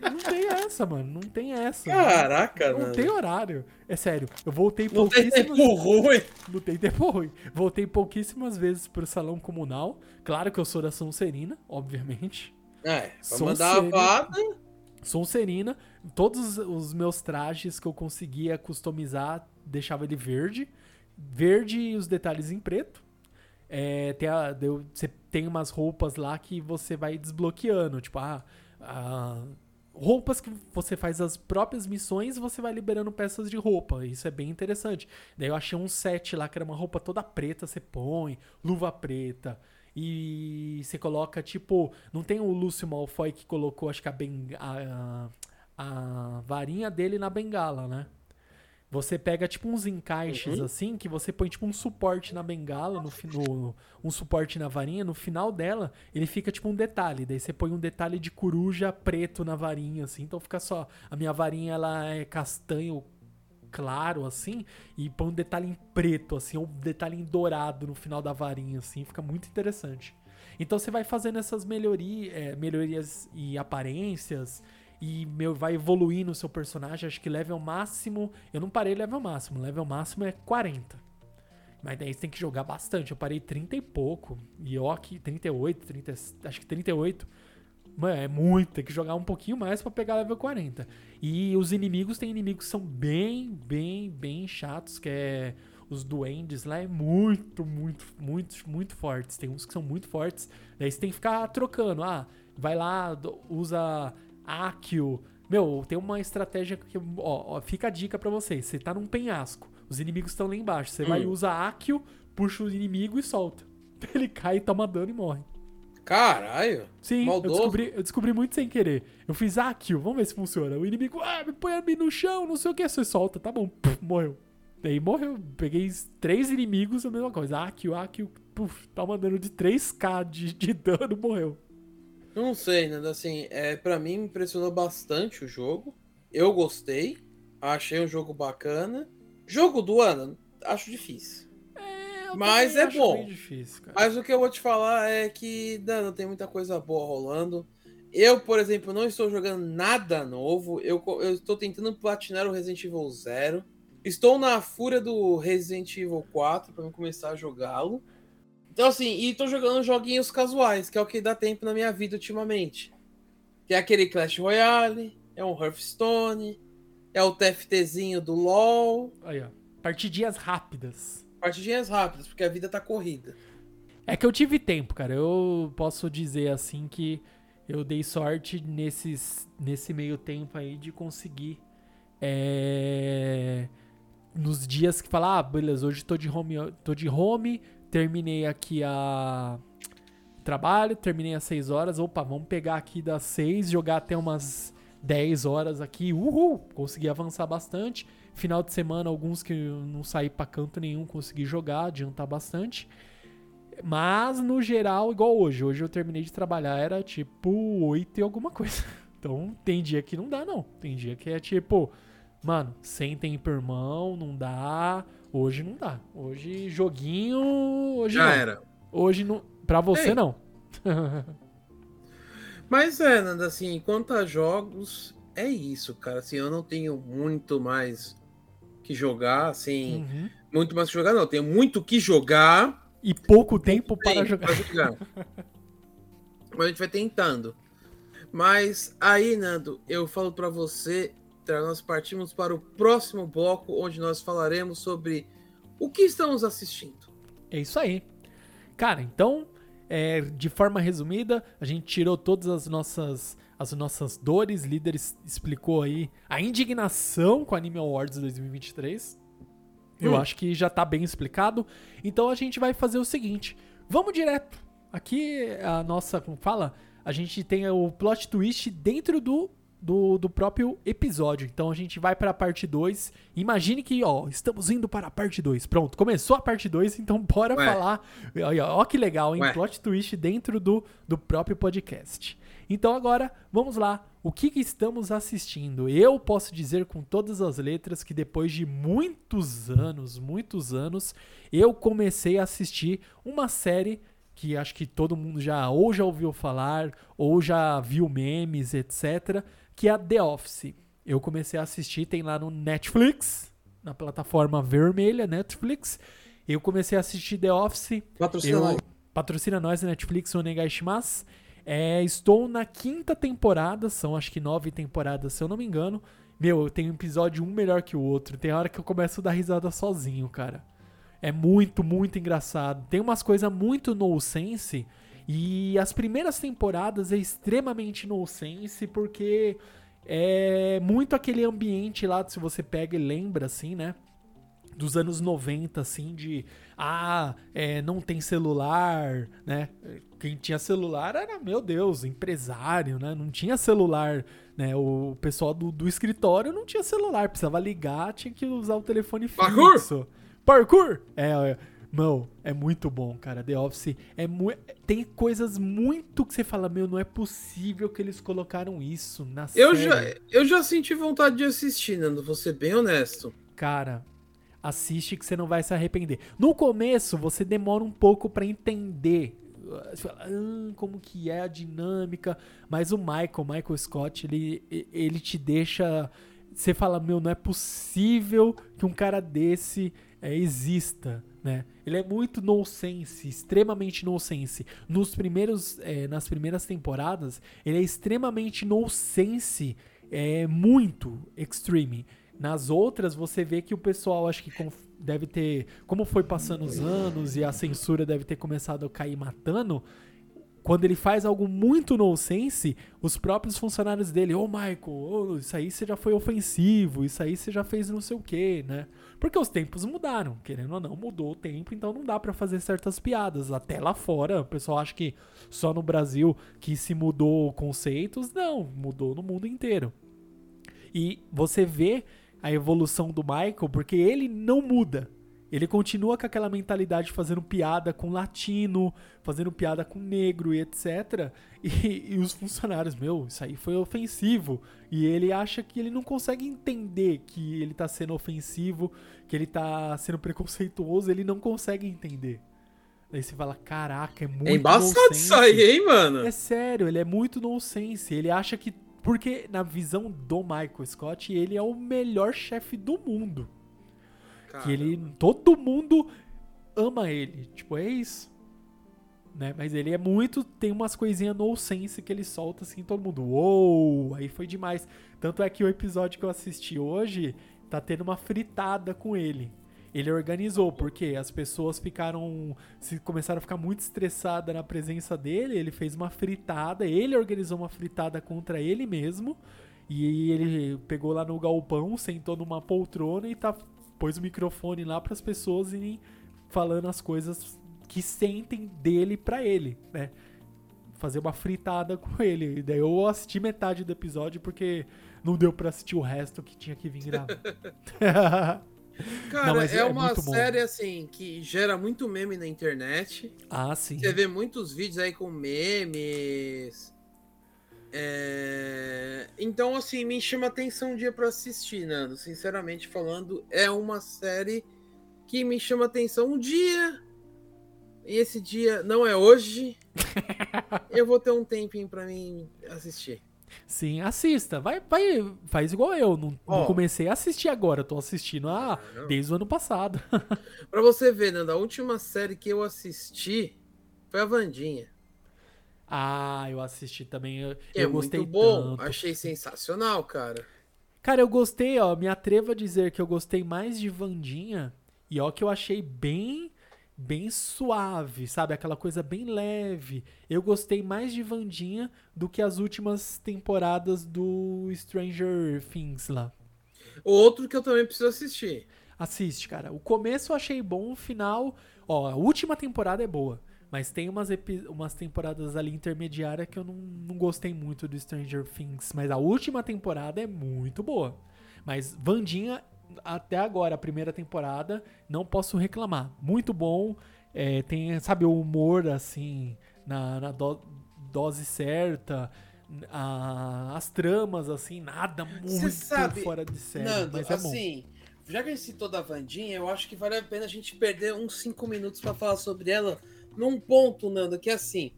Não tem essa, mano. Não tem essa. Caraca, Não mano. tem horário. É sério. Eu voltei Não tem pouquíssimas tempo ruim. Não tem tempo ruim. Voltei pouquíssimas vezes pro salão comunal. Claro que eu sou da Sonserina, obviamente. É, pra Sou mandar a vada. Sonserina, todos os meus trajes que eu conseguia customizar, deixava ele verde. Verde e os detalhes em preto. É, tem a- você tem umas roupas lá que você vai desbloqueando. Tipo, ah, ah, roupas que você faz as próprias missões, você vai liberando peças de roupa. Isso é bem interessante. Daí eu achei um set lá que era uma roupa toda preta, você põe, luva preta. E você coloca, tipo, não tem o Lúcio Malfoy que colocou, acho que a, benga, a, a varinha dele na bengala, né? Você pega tipo uns encaixes Uhum. assim, que você põe tipo um suporte na bengala, no, no- um suporte na varinha, no final dela ele fica tipo um detalhe. Daí você põe um detalhe de coruja preto na varinha, assim. Então fica só. A minha varinha ela é castanho claro, assim, e põe um detalhe em preto, assim, um detalhe em dourado no final da varinha, assim. Fica muito interessante. Então você vai fazendo essas é, melhorias e aparências e meu, vai evoluindo o seu personagem. Acho que level máximo. Eu não parei level máximo. Level máximo é 40. Mas daí você tem que jogar bastante. Eu parei 30 e pouco. E ó, que 38, 30, acho que 38. Mano, é muito. Tem que jogar um pouquinho mais pra pegar level 40. E os inimigos, tem inimigos que são bem, bem, bem chatos. Que é os duendes lá. É muito, muito, muito, muito fortes. Tem uns que são muito fortes. Daí você tem que ficar trocando. Ah, vai lá, usa Akio. Meu, tem uma estratégia que. Ó, ó, fica a dica pra vocês. Você tá num penhasco. Os inimigos estão lá embaixo. Você vai e Hum. usa Akio, puxa o inimigo e solta. Ele cai, toma dano e morre. Caralho. Sim, eu descobri, eu descobri muito sem querer. Eu fiz Akio, vamos ver se funciona. O inimigo, ah, me põe no chão, não sei o que. Você solta, tá bom, puf, morreu. Daí morreu. Peguei três inimigos, a mesma coisa. Akio, Akio, puf, tá mandando de 3k de, de dano, morreu. Não sei, Nando, assim, é, pra mim me impressionou bastante o jogo. Eu gostei. Achei um jogo bacana. Jogo do ano, acho difícil. Mas é bom. difícil. Mas o que eu vou te falar é que não, tem muita coisa boa rolando. Eu, por exemplo, não estou jogando nada novo. Eu, eu estou tentando platinar o Resident Evil 0. Estou na fúria do Resident Evil 4 para começar a jogá-lo. Então, assim, e estou jogando joguinhos casuais, que é o que dá tempo na minha vida ultimamente. Que é aquele Clash Royale, é um Hearthstone, é o TFTzinho do LoL. Aí, ó. Partidinhas rápidas. Partidinhas rápidas, porque a vida tá corrida. É que eu tive tempo, cara. Eu posso dizer assim que eu dei sorte nesses, nesse meio tempo aí de conseguir. é, nos dias que falar, ah, beleza, hoje tô de home, tô de home, terminei aqui a trabalho, terminei às 6 horas. Opa, vamos pegar aqui das 6, jogar até umas 10 horas aqui. Uhul! Consegui avançar bastante. Final de semana, alguns que eu não saí pra canto nenhum, consegui jogar, adiantar bastante. Mas, no geral, igual hoje. Hoje eu terminei de trabalhar, era tipo 8 e alguma coisa. Então, tem dia que não dá, não. Tem dia que é tipo, mano, sem tempo, irmão, não dá. Hoje não dá. Hoje, joguinho. Hoje Já não. era. Hoje não. Pra você, Ei. não. Mas é, Nanda, assim, quanto a jogos, é isso, cara. Assim, eu não tenho muito mais que jogar, assim. Uhum. Muito mais que jogar, não. Tenho muito que jogar. E pouco tempo para jogar. pra jogar. Mas a gente vai tentando. Mas aí, Nando, eu falo pra você, tá, nós partimos para o próximo bloco, onde nós falaremos sobre o que estamos assistindo. É isso aí. Cara, então, é, de forma resumida, a gente tirou todas as nossas as nossas dores, líder es- explicou aí a indignação com o Anime Awards 2023. Eu Hum. acho que já tá bem explicado. Então a gente vai fazer o seguinte, vamos direto. Aqui a nossa, como fala, a gente tem o plot twist dentro do do, do próprio episódio. Então a gente vai para a parte 2. Imagine que, ó, estamos indo para a parte 2. Pronto, começou a parte 2, então bora Ué. falar. Olha, ó que legal, hein? Ué. Plot twist dentro do, do próprio podcast. Então agora, vamos lá. O que, que estamos assistindo? Eu posso dizer com todas as letras que depois de muitos anos, muitos anos, eu comecei a assistir uma série que acho que todo mundo já ou já ouviu falar, ou já viu memes, etc., que é a The Office. Eu comecei a assistir, tem lá no Netflix, na plataforma vermelha Netflix. Eu comecei a assistir The Office. Patrocina Eu, nós. patrocina nós, Netflix, Onegai Shimasu. É, estou na quinta temporada, são acho que nove temporadas, se eu não me engano. Meu, eu tenho um episódio um melhor que o outro. Tem hora que eu começo a dar risada sozinho, cara. É muito, muito engraçado. Tem umas coisas muito nonsense. E as primeiras temporadas é extremamente nonsense, porque é muito aquele ambiente lá, se você pega e lembra, assim, né? Dos anos 90, assim, de. Ah, é, não tem celular, né? Quem tinha celular era, meu Deus, empresário, né? Não tinha celular, né? O pessoal do, do escritório não tinha celular, precisava ligar, tinha que usar o telefone Parkour? fixo. Parkour! É, é, Mano, é muito bom, cara. The Office é tem coisas muito que você fala, meu, não é possível que eles colocaram isso na Eu série. já, eu já senti vontade de assistir, Nando, vou ser bem honesto. Cara, assiste que você não vai se arrepender. No começo, você demora um pouco pra entender. Fala, "Ah, como que é a dinâmica. Mas o Michael, Michael Scott, ele, ele te deixa. Você fala, meu, não é possível que um cara desse é, exista, né? Ele é muito nonsense, extremamente nonsense. Nos primeiros, é, nas primeiras temporadas, ele é extremamente nonsense, é muito extreme. Nas outras, você vê que o pessoal, acho que deve ter. Como foi passando os anos e a censura deve ter começado a cair matando. Quando ele faz algo muito nonsense, os próprios funcionários dele, ô Michael, ô, isso aí você já foi ofensivo, isso aí você já fez não sei o que, né? Porque os tempos mudaram, querendo ou não, mudou o tempo, então não dá pra fazer certas piadas. Até lá fora, o pessoal acha que só no Brasil que se mudou conceitos, não, mudou no mundo inteiro. E você vê a evolução do Michael, porque ele não muda. Ele continua com aquela mentalidade fazendo piada com latino, fazendo piada com negro e etc. E, e, os funcionários, meu, isso aí foi ofensivo. E ele acha que ele não consegue entender que ele tá sendo ofensivo, que ele tá sendo preconceituoso, ele não consegue entender. Aí você fala, caraca, é muito É embaçado isso aí, hein, mano? É sério, ele é muito nonsense. Ele acha que. Porque na visão do Michael Scott, ele é o melhor chefe do mundo. Que ele. Todo mundo ama ele. Tipo, é isso. Né? Mas ele é muito. Tem umas coisinhas no sense que ele solta assim, todo mundo. Uou! Aí foi demais. Tanto é que o episódio que eu assisti hoje tá tendo uma fritada com ele. Ele organizou, porque as pessoas ficaram. Se começaram a ficar muito estressadas na presença dele, ele fez uma fritada, ele organizou uma fritada contra ele mesmo. E ele pegou lá no galpão, sentou numa poltrona e tá pôs o microfone lá para as pessoas irem falando as coisas que sentem dele para ele, né? Fazer uma fritada com ele. E daí eu assisti metade do episódio porque não deu para assistir o resto que tinha que vir gravar. Cara, não, é, é, uma série assim que gera muito meme na internet. Ah, sim. Você vê muitos vídeos aí com memes. É... Então, assim, me chama atenção um dia para assistir, Nando. Sinceramente falando, é uma série que me chama atenção um dia. E esse dia não é hoje. eu vou ter um tempinho para mim assistir. Sim, assista. Vai, vai, faz igual eu. Não, oh. não comecei a assistir agora, tô assistindo ah, desde o ano passado. pra você ver, Nando, a última série que eu assisti foi a Vandinha. Ah, eu assisti também. Eu, é eu gostei muito bom. Tanto. Achei sensacional, cara. Cara, eu gostei, ó. Me atrevo a dizer que eu gostei mais de Vandinha. E ó, que eu achei bem bem suave, sabe? Aquela coisa bem leve. Eu gostei mais de Vandinha do que as últimas temporadas do Stranger Things lá. Outro que eu também preciso assistir. Assiste, cara. O começo eu achei bom, o final. Ó, a última temporada é boa. Mas tem umas, umas temporadas ali intermediárias que eu não, não gostei muito do Stranger Things. Mas a última temporada é muito boa. Mas Vandinha até agora, a primeira temporada, não posso reclamar. Muito bom. É, tem, sabe, o humor, assim, na, na do, dose certa. A, as tramas, assim, nada muito sabe, fora de série. Nando, mas é assim, bom. já que a gente citou da Vandinha, eu acho que vale a pena a gente perder uns 5 minutos para falar sobre ela num ponto, Nando, que é assim.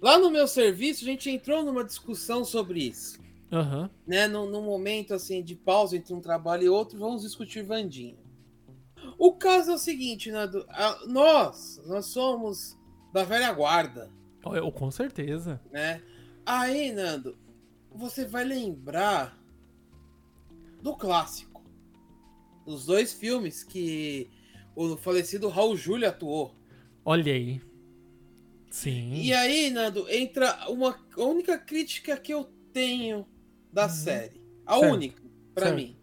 Lá no meu serviço, a gente entrou numa discussão sobre isso. Uhum. Né? Num, num, momento assim de pausa entre um trabalho e outro, vamos discutir Vandinha. O caso é o seguinte, Nando, a, nós, nós somos da velha guarda. Eu, com certeza. Né? Aí, Nando, você vai lembrar do clássico. Dos dois filmes que o falecido Raul Júlio atuou. Olha aí. Sim. E aí, Nando, entra uma a única crítica que eu tenho da uhum. série. A certo. única, para mim.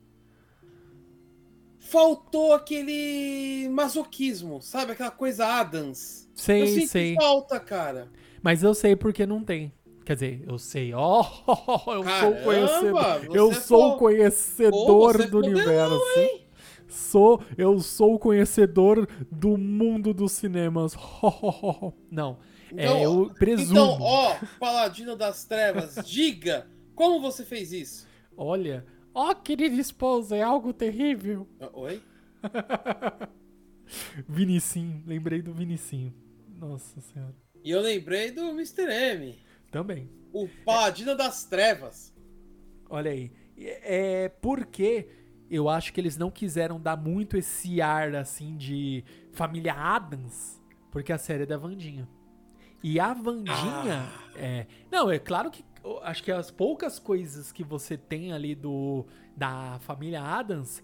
Faltou aquele masoquismo, sabe? Aquela coisa Adams. Sei, eu sei. falta, cara. Mas eu sei porque não tem. Quer dizer, eu sei, ó, oh, eu Caramba, sou conhecedor. Eu sou conhecedor Pô, do universo. Não, sou, eu sou conhecedor do mundo dos cinemas. não, é, então, é, eu presumo. Então, ó, Paladino das Trevas, diga como você fez isso? Olha. Ó, oh, querida esposa, é algo terrível. Oi? Vinicim, lembrei do Vinicim. Nossa senhora. E eu lembrei do Mr. M. Também. O Paladino das Trevas. Olha aí. É porque eu acho que eles não quiseram dar muito esse ar assim de família Adams, porque a série é da Vandinha. E a Vandinha ah. é, não, é claro que acho que as poucas coisas que você tem ali do da família Adams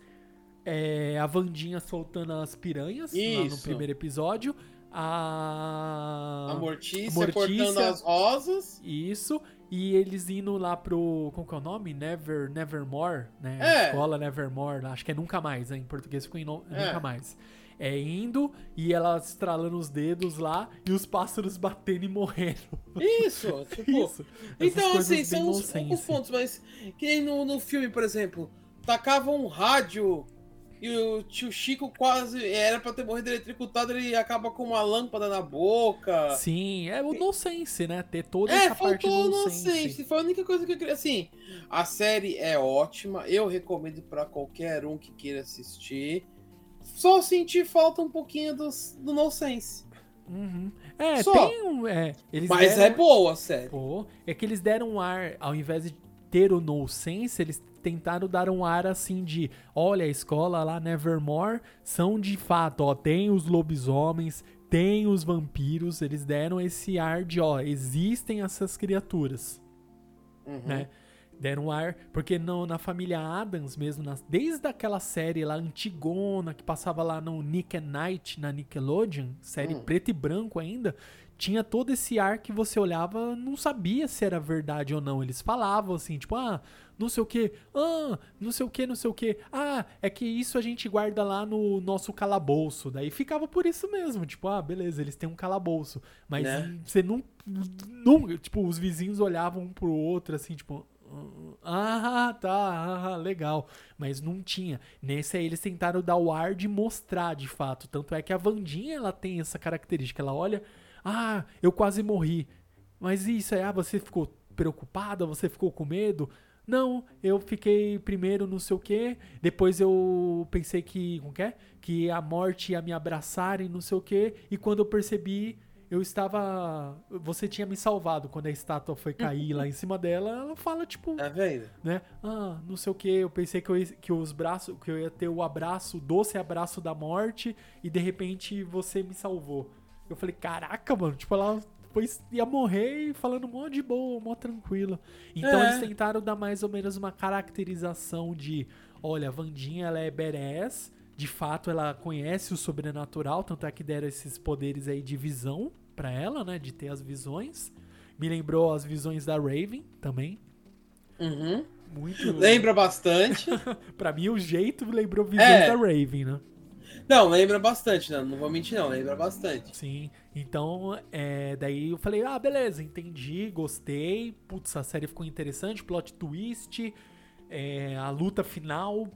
é a Vandinha soltando as piranhas no primeiro episódio. A, a Mortícia, Mortícia cortando as rosas. Isso. E eles indo lá pro. Como que é o nome? Never, Nevermore, né? É. escola Nevermore. Acho que é nunca mais, né? Em português ficou em no, é. nunca mais é, indo e ela estralando os dedos lá e os pássaros batendo e morrendo. Isso, tipo. Isso. Então, assim, são os poucos pontos, mas que no, no filme, por exemplo, tacavam um rádio e o tio Chico quase era pra ter morrido eletricutado, ele acaba com uma lâmpada na boca. Sim, é o nonsense, né? Ter toda É, essa parte faltou nonsense. nonsense. Foi a única coisa que eu queria. Assim, a série é ótima. Eu recomendo pra qualquer um que queira assistir. Só senti falta um pouquinho do, do nonsense. Uhum. É, Só. tem um. É, eles Mas deram- é boa a série. Pô, é que eles deram um ar, ao invés de ter o nonsense, eles tentaram dar um ar assim de, olha, a escola lá, Nevermore, são de fato, ó, tem os lobisomens, tem os vampiros, eles deram esse ar de, ó, existem essas criaturas, Uhum. né? Deram um ar, porque no- na família Adams mesmo, nas- desde aquela série lá antigona, que passava lá no Nick and Night, na Nickelodeon, série Hum. preto e branco ainda, tinha todo esse ar que você olhava, não sabia se era verdade ou não. Eles falavam assim, tipo, ah, não sei o que, ah, não sei o que, não sei o que, ah, é que isso a gente guarda lá no nosso calabouço. Daí ficava por isso mesmo, tipo, ah, beleza, eles têm um calabouço. Mas Né? você não, não. Tipo, os vizinhos olhavam um pro outro assim, tipo. Ah, tá, ah, legal. Mas não tinha. Nesse aí eles tentaram dar o ar de mostrar de fato. Tanto é que a Vandinha ela tem essa característica. Ela olha, ah, eu quase morri. Mas isso é, ah, você ficou preocupada? Você ficou com medo? Não, eu fiquei primeiro não sei o que, depois eu pensei que, como que é? Que a morte ia me abraçar e não sei o que, e quando eu percebi, eu estava, você tinha me salvado quando a estátua foi cair lá em cima dela, ela fala tipo, Tá vendo? né? Ah, não sei o que, eu pensei que, eu, ia- que os braços, que eu ia ter o abraço, o doce abraço da morte, e de repente você me salvou. Eu falei, caraca, mano, tipo, ela foi, ia morrer falando mó de boa, mó tranquila. Então É. eles tentaram dar mais ou menos uma caracterização de, olha, a Vandinha, ela é badass, de fato ela conhece o sobrenatural, tanto é que deram esses poderes aí de visão pra ela, né, de ter as visões. Me lembrou as visões da Raven também. Uhum. Muito. Lembra bastante. Pra mim, o jeito lembrou visões É. da Raven, né? não, lembra bastante, não. Não vou mentir, não. Lembra bastante. Sim. Então, é, daí eu falei, ah, beleza, entendi, gostei. Putz, a série ficou interessante, plot twist, é, a luta final.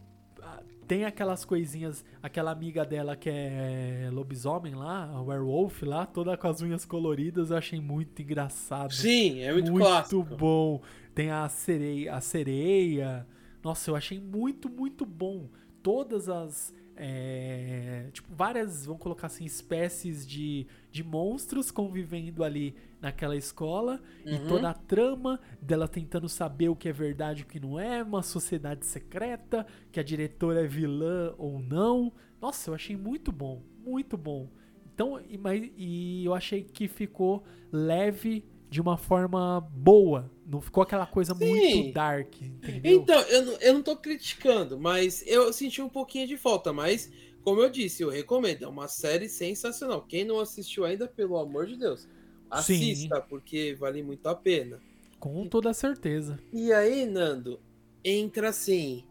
Tem aquelas coisinhas, aquela amiga dela que é lobisomem lá, a werewolf lá, toda com as unhas coloridas, eu achei muito engraçado. Sim, é muito, clássico. bom. Tem a sereia, a sereia. Nossa, eu achei muito, muito bom. Todas as. é, tipo, várias, vamos colocar assim, espécies de, de monstros convivendo ali naquela escola. E Uhum. toda a trama dela tentando saber o que é verdade e o que não é. Uma sociedade secreta, que a diretora é vilã ou não. Nossa, eu achei muito bom. Muito bom. Então, e, mas, e eu achei que ficou leve de uma forma boa. Não ficou aquela coisa Sim. muito dark, entendeu? Então, eu, não- eu não tô criticando, mas eu senti um pouquinho de falta. Mas, como eu disse, eu recomendo. É uma série sensacional. Quem não assistiu ainda, pelo amor de Deus, assista, porque vale muito a pena. Com toda certeza. E aí, Nando, entra assim.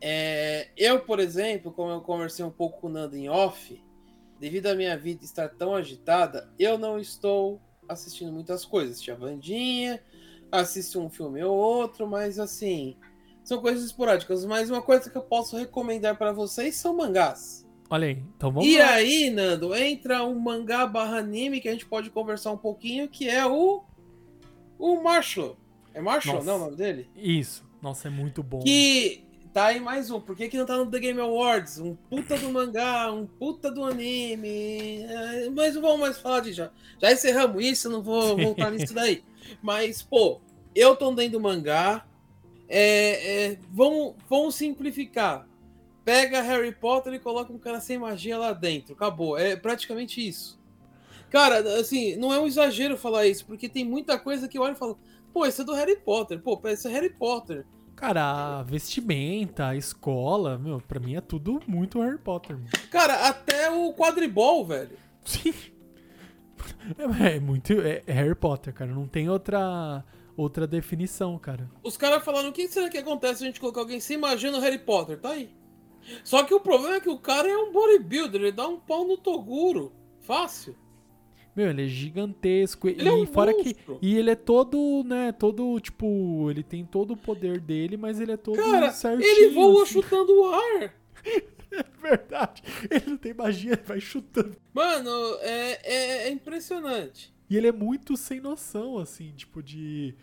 é, eu, por exemplo, como eu conversei um pouco com o Nando em off, devido à minha vida estar tão agitada, eu não estou assistindo muitas coisas. Assisti a Vandinha, assisto um filme ou outro, mas assim, são coisas esporádicas. Mas uma coisa que eu posso recomendar para vocês são mangás. Olha aí, então vamos e lá. aí, Nando, entra um mangá barra anime que a gente pode conversar um pouquinho, que é o. O Marshall. É Marshall, Nossa. não é o nome dele? Isso. Nossa, é muito bom. Que tá aí mais um. Por que, que não tá no The Game Awards? Um puta do mangá, um puta do anime. É, Mas não vamos mais falar de já. Já encerramos isso, não vou voltar nisso daí. Mas, pô, eu tô lendo mangá. É, é, vamos, vamos simplificar. Pega Harry Potter e coloca um cara sem magia lá dentro. Acabou. É praticamente isso. Cara, assim, não é um exagero falar isso, porque tem muita coisa que eu olho e falo, pô, isso é do Harry Potter. Pô, isso é Harry Potter. Cara, a vestimenta, a escola, meu, pra mim é tudo muito Harry Potter. Cara, até o quadribol, velho. Sim. É, é muito. É, é Harry Potter, cara. Não tem outra, outra definição, cara. Os caras falaram, o que será que acontece se a gente colocar alguém sem magia no Harry Potter? Tá aí. Só que o problema é que o cara é um bodybuilder, ele dá um pau no Toguro. Fácil. Meu, ele é gigantesco. Ele e é um fora monstro. que. E ele é todo, né? Todo, tipo. Ele tem todo o poder dele, mas ele é todo Cara, certinho. ele voa assim. chutando o ar. Ele não tem magia, ele vai chutando. Mano, é, é, é impressionante. E ele é muito sem noção, assim, tipo, de.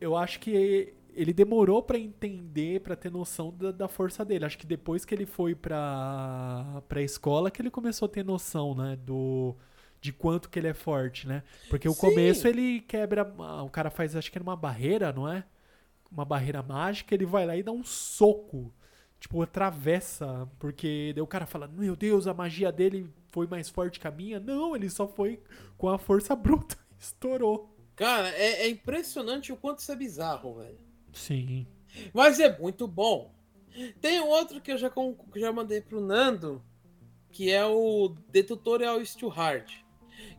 Eu acho que ele demorou pra entender, pra ter noção da, da força dele. Acho que depois que ele foi pra, pra escola que ele começou a ter noção, né? Do. De quanto que ele é forte, né? Porque o começo ele quebra. O cara faz, acho que era uma barreira, não é? Uma barreira mágica, ele vai lá e dá um soco. Tipo, atravessa. Porque daí o cara fala: Meu Deus, a magia dele foi mais forte que a minha. Não, ele só foi com a força bruta. Estourou. Cara, é, é impressionante o quanto isso é bizarro, velho. Sim. Mas é muito bom. Tem outro que eu já, que já mandei pro Nando, que é o The Tutorial is Too Hard.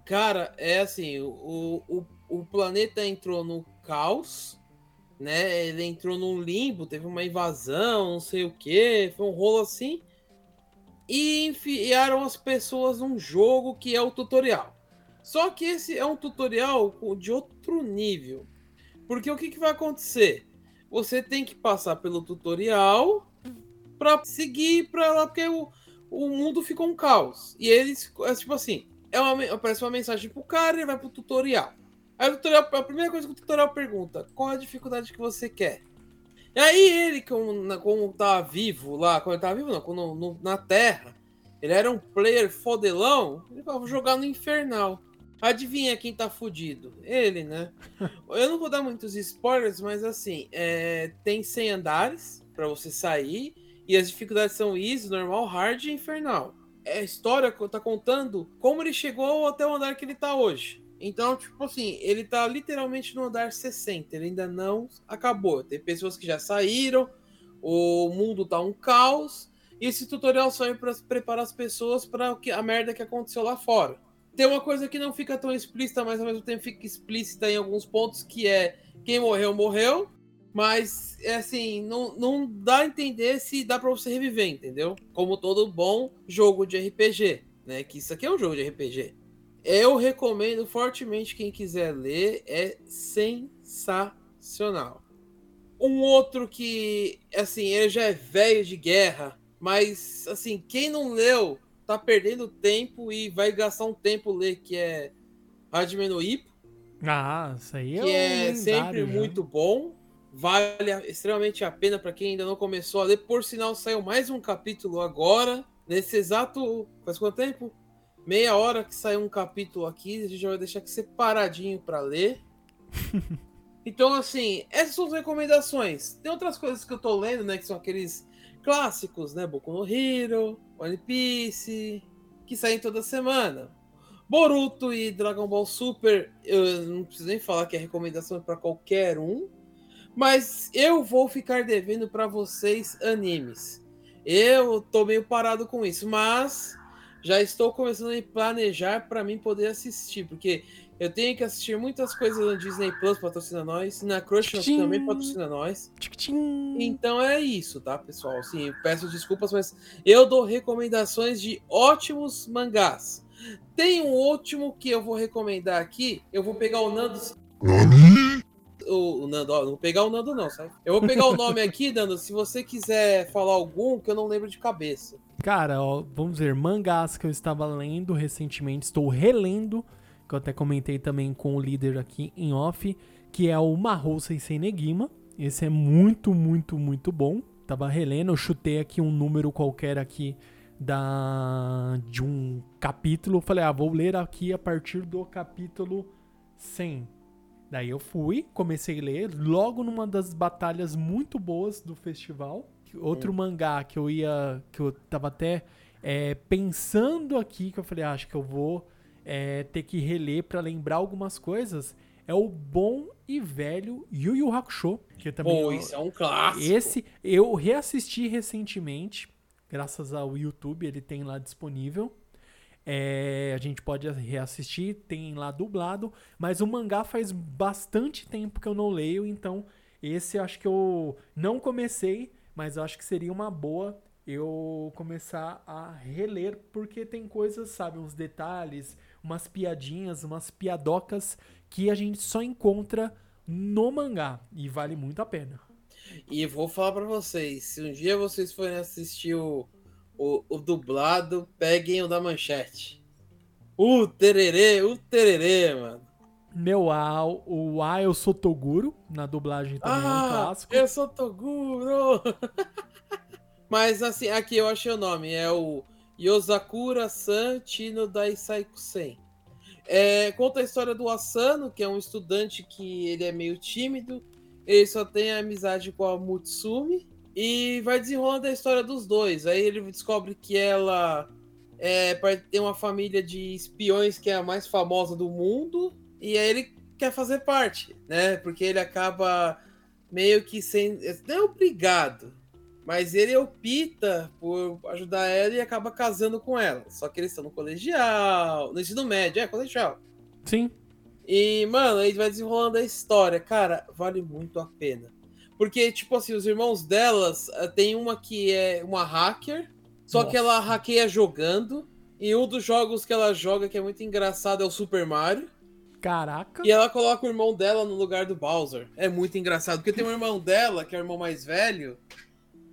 Cara, é assim, o, o, o planeta entrou no caos, né? Ele entrou num limbo, teve uma invasão, não sei o que, foi um rolo assim. E enfiaram as pessoas num jogo que é o tutorial. Só que esse é um tutorial de outro nível. Porque o que, que vai acontecer? Você tem que passar pelo tutorial pra seguir pra lá, porque o, o mundo ficou um caos. E eles, é tipo assim, é uma, aparece uma mensagem pro cara e vai pro tutorial. Aí o tutorial, a primeira coisa que o tutorial pergunta, qual a dificuldade que você quer? E aí ele, como, como tá vivo lá, quando ele tava vivo não, quando, no- na Terra, ele era um player fodelão, ele falava, vou jogar no Infernal. Adivinha quem tá fudido? Ele, né? Eu não vou dar muitos spoilers, mas assim, é, tem 100 andares pra você sair e as dificuldades são easy, normal, hard e infernal. É a história que tá contando como ele chegou até o andar que ele tá hoje. Então, tipo assim, ele tá literalmente no andar 60, ele ainda não acabou. Tem pessoas que já saíram, o mundo tá um caos, e esse tutorial só é para preparar as pessoas para a merda que aconteceu lá fora. Tem uma coisa que não fica tão explícita, mas ao mesmo tempo fica explícita em alguns pontos, que é quem morreu, morreu. Mas, é assim, não, não dá a entender se dá pra você reviver, entendeu? Como todo bom jogo de RPG, né? Que isso aqui é um jogo de RPG. Eu recomendo fortemente quem quiser ler, é sensacional. Um outro que, assim, ele já é velho de guerra, mas, assim, quem não leu tá perdendo tempo e vai gastar um tempo ler, que é Hajime no Ippo, Ah, isso aí é, que é lendário sempre já. muito bom. Vale extremamente a pena para quem ainda não começou a ler. Por sinal, saiu mais um capítulo agora. Nesse exato. Faz quanto tempo? Meia hora que saiu um capítulo aqui. A gente já vai deixar aqui separadinho para ler. então, assim, essas são as recomendações. Tem outras coisas que eu tô lendo, né? Que são aqueles clássicos, né? Boku no Hero, One Piece, que saem toda semana. Boruto e Dragon Ball Super, eu não preciso nem falar que é recomendação para qualquer um, mas eu vou ficar devendo para vocês animes. Eu tô meio parado com isso, mas já estou começando a planejar para mim poder assistir, porque eu tenho que assistir muitas coisas na Disney Plus patrocina nós, na Crunchyroll Tchim. também patrocina nós. Tchim-tchim. Então é isso, tá, pessoal? Eu peço desculpas, mas eu dou recomendações de ótimos mangás. Tem um último que eu vou recomendar aqui. Eu vou pegar o Nando. O, o Nando, ó, não vou pegar o Nando, não, sabe? Eu vou pegar o nome aqui, Nando, se você quiser falar algum que eu não lembro de cabeça. Cara, ó, vamos ver, mangás que eu estava lendo recentemente, estou relendo, que eu até comentei também com o líder aqui em off, que é o Mahou Sensei Negima. Esse é muito, muito, muito bom. Tava relendo, eu chutei aqui um número qualquer aqui da de um capítulo. Falei, ah, vou ler aqui a partir do capítulo 100. Daí eu fui, comecei a ler, logo numa das batalhas muito boas do festival. Outro mangá que eu ia. que eu tava até é, pensando aqui, que eu falei, ah, acho que eu vou é, ter que reler pra lembrar algumas coisas. É o bom e velho Yu Yu Hakusho. Que também Pô, isso é um clássico. esse eu reassisti recentemente, graças ao YouTube, ele tem lá disponível. É, a gente pode reassistir, tem lá dublado, mas o mangá faz bastante tempo que eu não leio, então esse eu acho que eu não comecei, mas acho que seria uma boa eu começar a reler, porque tem coisas, sabe, uns detalhes, umas piadinhas, umas piadocas que a gente só encontra no mangá e vale muito a pena. E vou falar pra vocês: se um dia vocês forem assistir o, o, o dublado, peguem o da manchete. O tererê, o tererê, mano. Meu A, o A eu sou Toguro, na dublagem também é um Ah, clássico. eu sou Toguro! Mas assim, aqui eu achei o nome, é o Yosakura San Chino Daisaiku-sen. É, conta a história do Asano, que é um estudante que ele é meio tímido, ele só tem amizade com a Mutsumi, e vai desenrolando a história dos dois. Aí ele descobre que ela é, tem uma família de espiões que é a mais famosa do mundo, e aí ele quer fazer parte, né? Porque ele acaba meio que sendo. Não é obrigado, mas ele opta por ajudar ela e acaba casando com ela. Só que eles estão no colegial, no ensino médio, é colegial. Sim. E, mano, aí vai desenrolando a história. Cara, vale muito a pena. Porque, tipo assim, os irmãos delas, eh, tem uma que é uma hacker, só que Nossa. ela hackeia jogando. E um dos jogos que ela joga, que é muito engraçado, é o Super Mario. Caraca. E ela coloca o irmão dela no lugar do Bowser. É muito engraçado, porque tem um irmão dela, que é o irmão mais velho,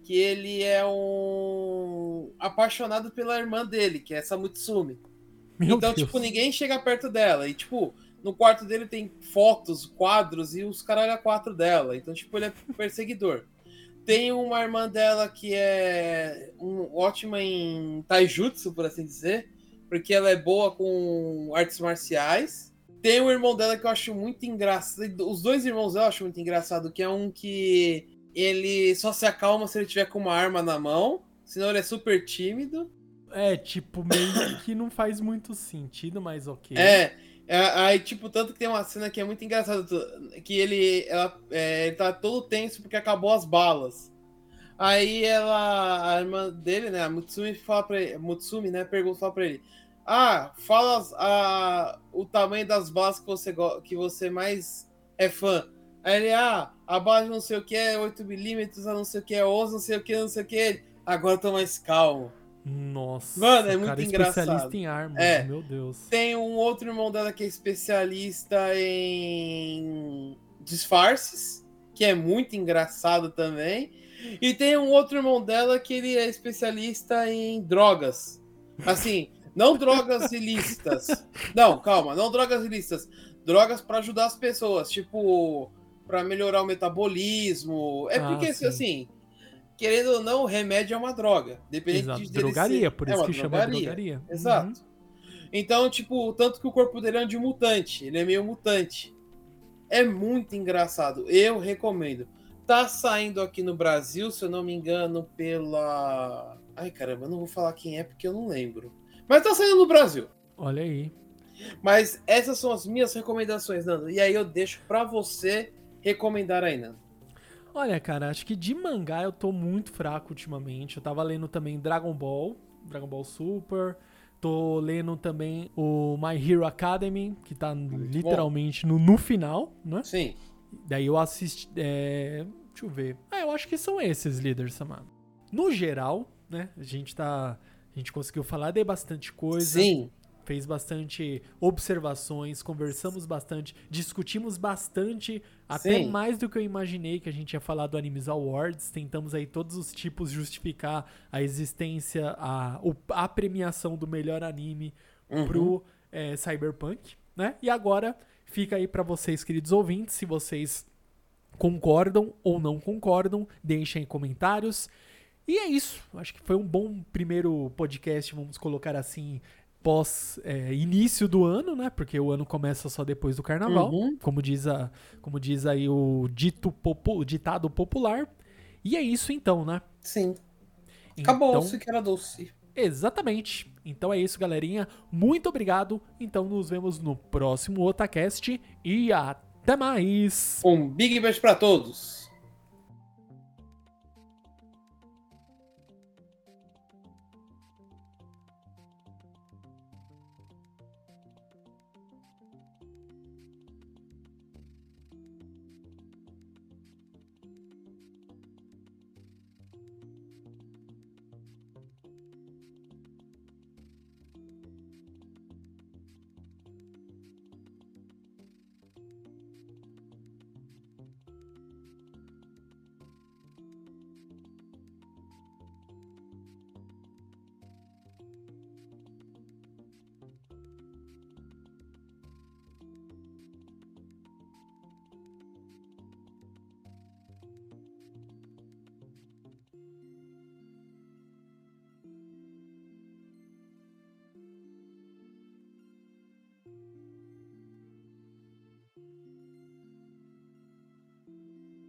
que ele é um apaixonado pela irmã dele, que é essa Mutsumi. Meu então, Deus. tipo, ninguém chega perto dela. E, tipo, no quarto dele tem fotos, quadros e os caralho a quatro dela. Então, tipo, ele é perseguidor. Tem uma irmã dela que é um, ótima em taijutsu, por assim dizer, porque ela é boa com artes marciais. Tem um irmão dela que eu acho muito engraçado. Os dois irmãos dela eu acho muito engraçado, que é um que ele só se acalma se ele tiver com uma arma na mão, senão ele é super tímido. É, tipo, meio que não faz muito sentido, mas ok. É, é, aí, tipo, tanto que tem uma cena que é muito engraçada, que ele, ela, é, ele tá todo tenso porque acabou as balas. Aí ela, a irmã dele, né, a Mutsumi fala pra ele, Mutsumi, né, pergunta fala pra ele, ah, fala a, o tamanho das balas que você, que você mais é fã. Aí ele, ah, a bala de não sei o que é 8mm, a não sei o que é 11, não sei o que, não sei o que. Agora eu tô mais calmo. Nossa. Mano, é muito cara engraçado. especialista em armas, É. meu Deus. Tem um outro irmão dela que é especialista em disfarces, que é muito engraçado também. E tem um outro irmão dela que ele é especialista em drogas. Assim, não drogas ilícitas. Não, calma, não drogas ilícitas. Drogas para ajudar as pessoas, tipo, para melhorar o metabolismo. É Ah, porque, sim. assim, querendo ou não, o remédio é uma droga. Dependente Exato. de Drogaria, por é isso uma que chama drogaria. drogaria. Exato. Uhum. Então, tipo, tanto que o corpo dele é de mutante, ele é meio mutante. É muito engraçado, eu recomendo. Tá saindo aqui no Brasil, se eu não me engano, pela. Ai caramba, eu não vou falar quem é porque eu não lembro. Mas tá saindo no Brasil. Olha aí. Mas essas são as minhas recomendações, Nando. E aí eu deixo pra você recomendar aí, Nando. Olha, cara, acho que de mangá eu tô muito fraco ultimamente. Eu tava lendo também Dragon Ball, Dragon Ball Super. Tô lendo também o My Hero Academy, que tá literalmente no, no final, né? Sim. Daí eu assisti. É... Deixa eu ver. Ah, eu acho que são esses líderes, Samado. No geral, né? A gente tá. A gente conseguiu falar de bastante coisa. Sim. Fez bastante observações, conversamos bastante, discutimos bastante, até Sim. mais do que eu imaginei que a gente ia falar do Animes Awards. Tentamos aí todos os tipos justificar a existência, a, a premiação do melhor anime Uhum. pro é, Cyberpunk, né? E agora fica aí pra vocês, queridos ouvintes, se vocês concordam ou não concordam, deixem em comentários. E é isso. Acho que foi um bom primeiro podcast, vamos colocar assim, pós é, início do ano, né? Porque o ano começa só depois do carnaval, Uhum. como diz a, como diz aí o dito popu, ditado popular. E é isso então, né? Sim. Acabou, Então, se que era doce. Exatamente. Então é isso, galerinha. Muito obrigado. Então nos vemos no próximo Otacast e até mais. Um big beijo pra todos.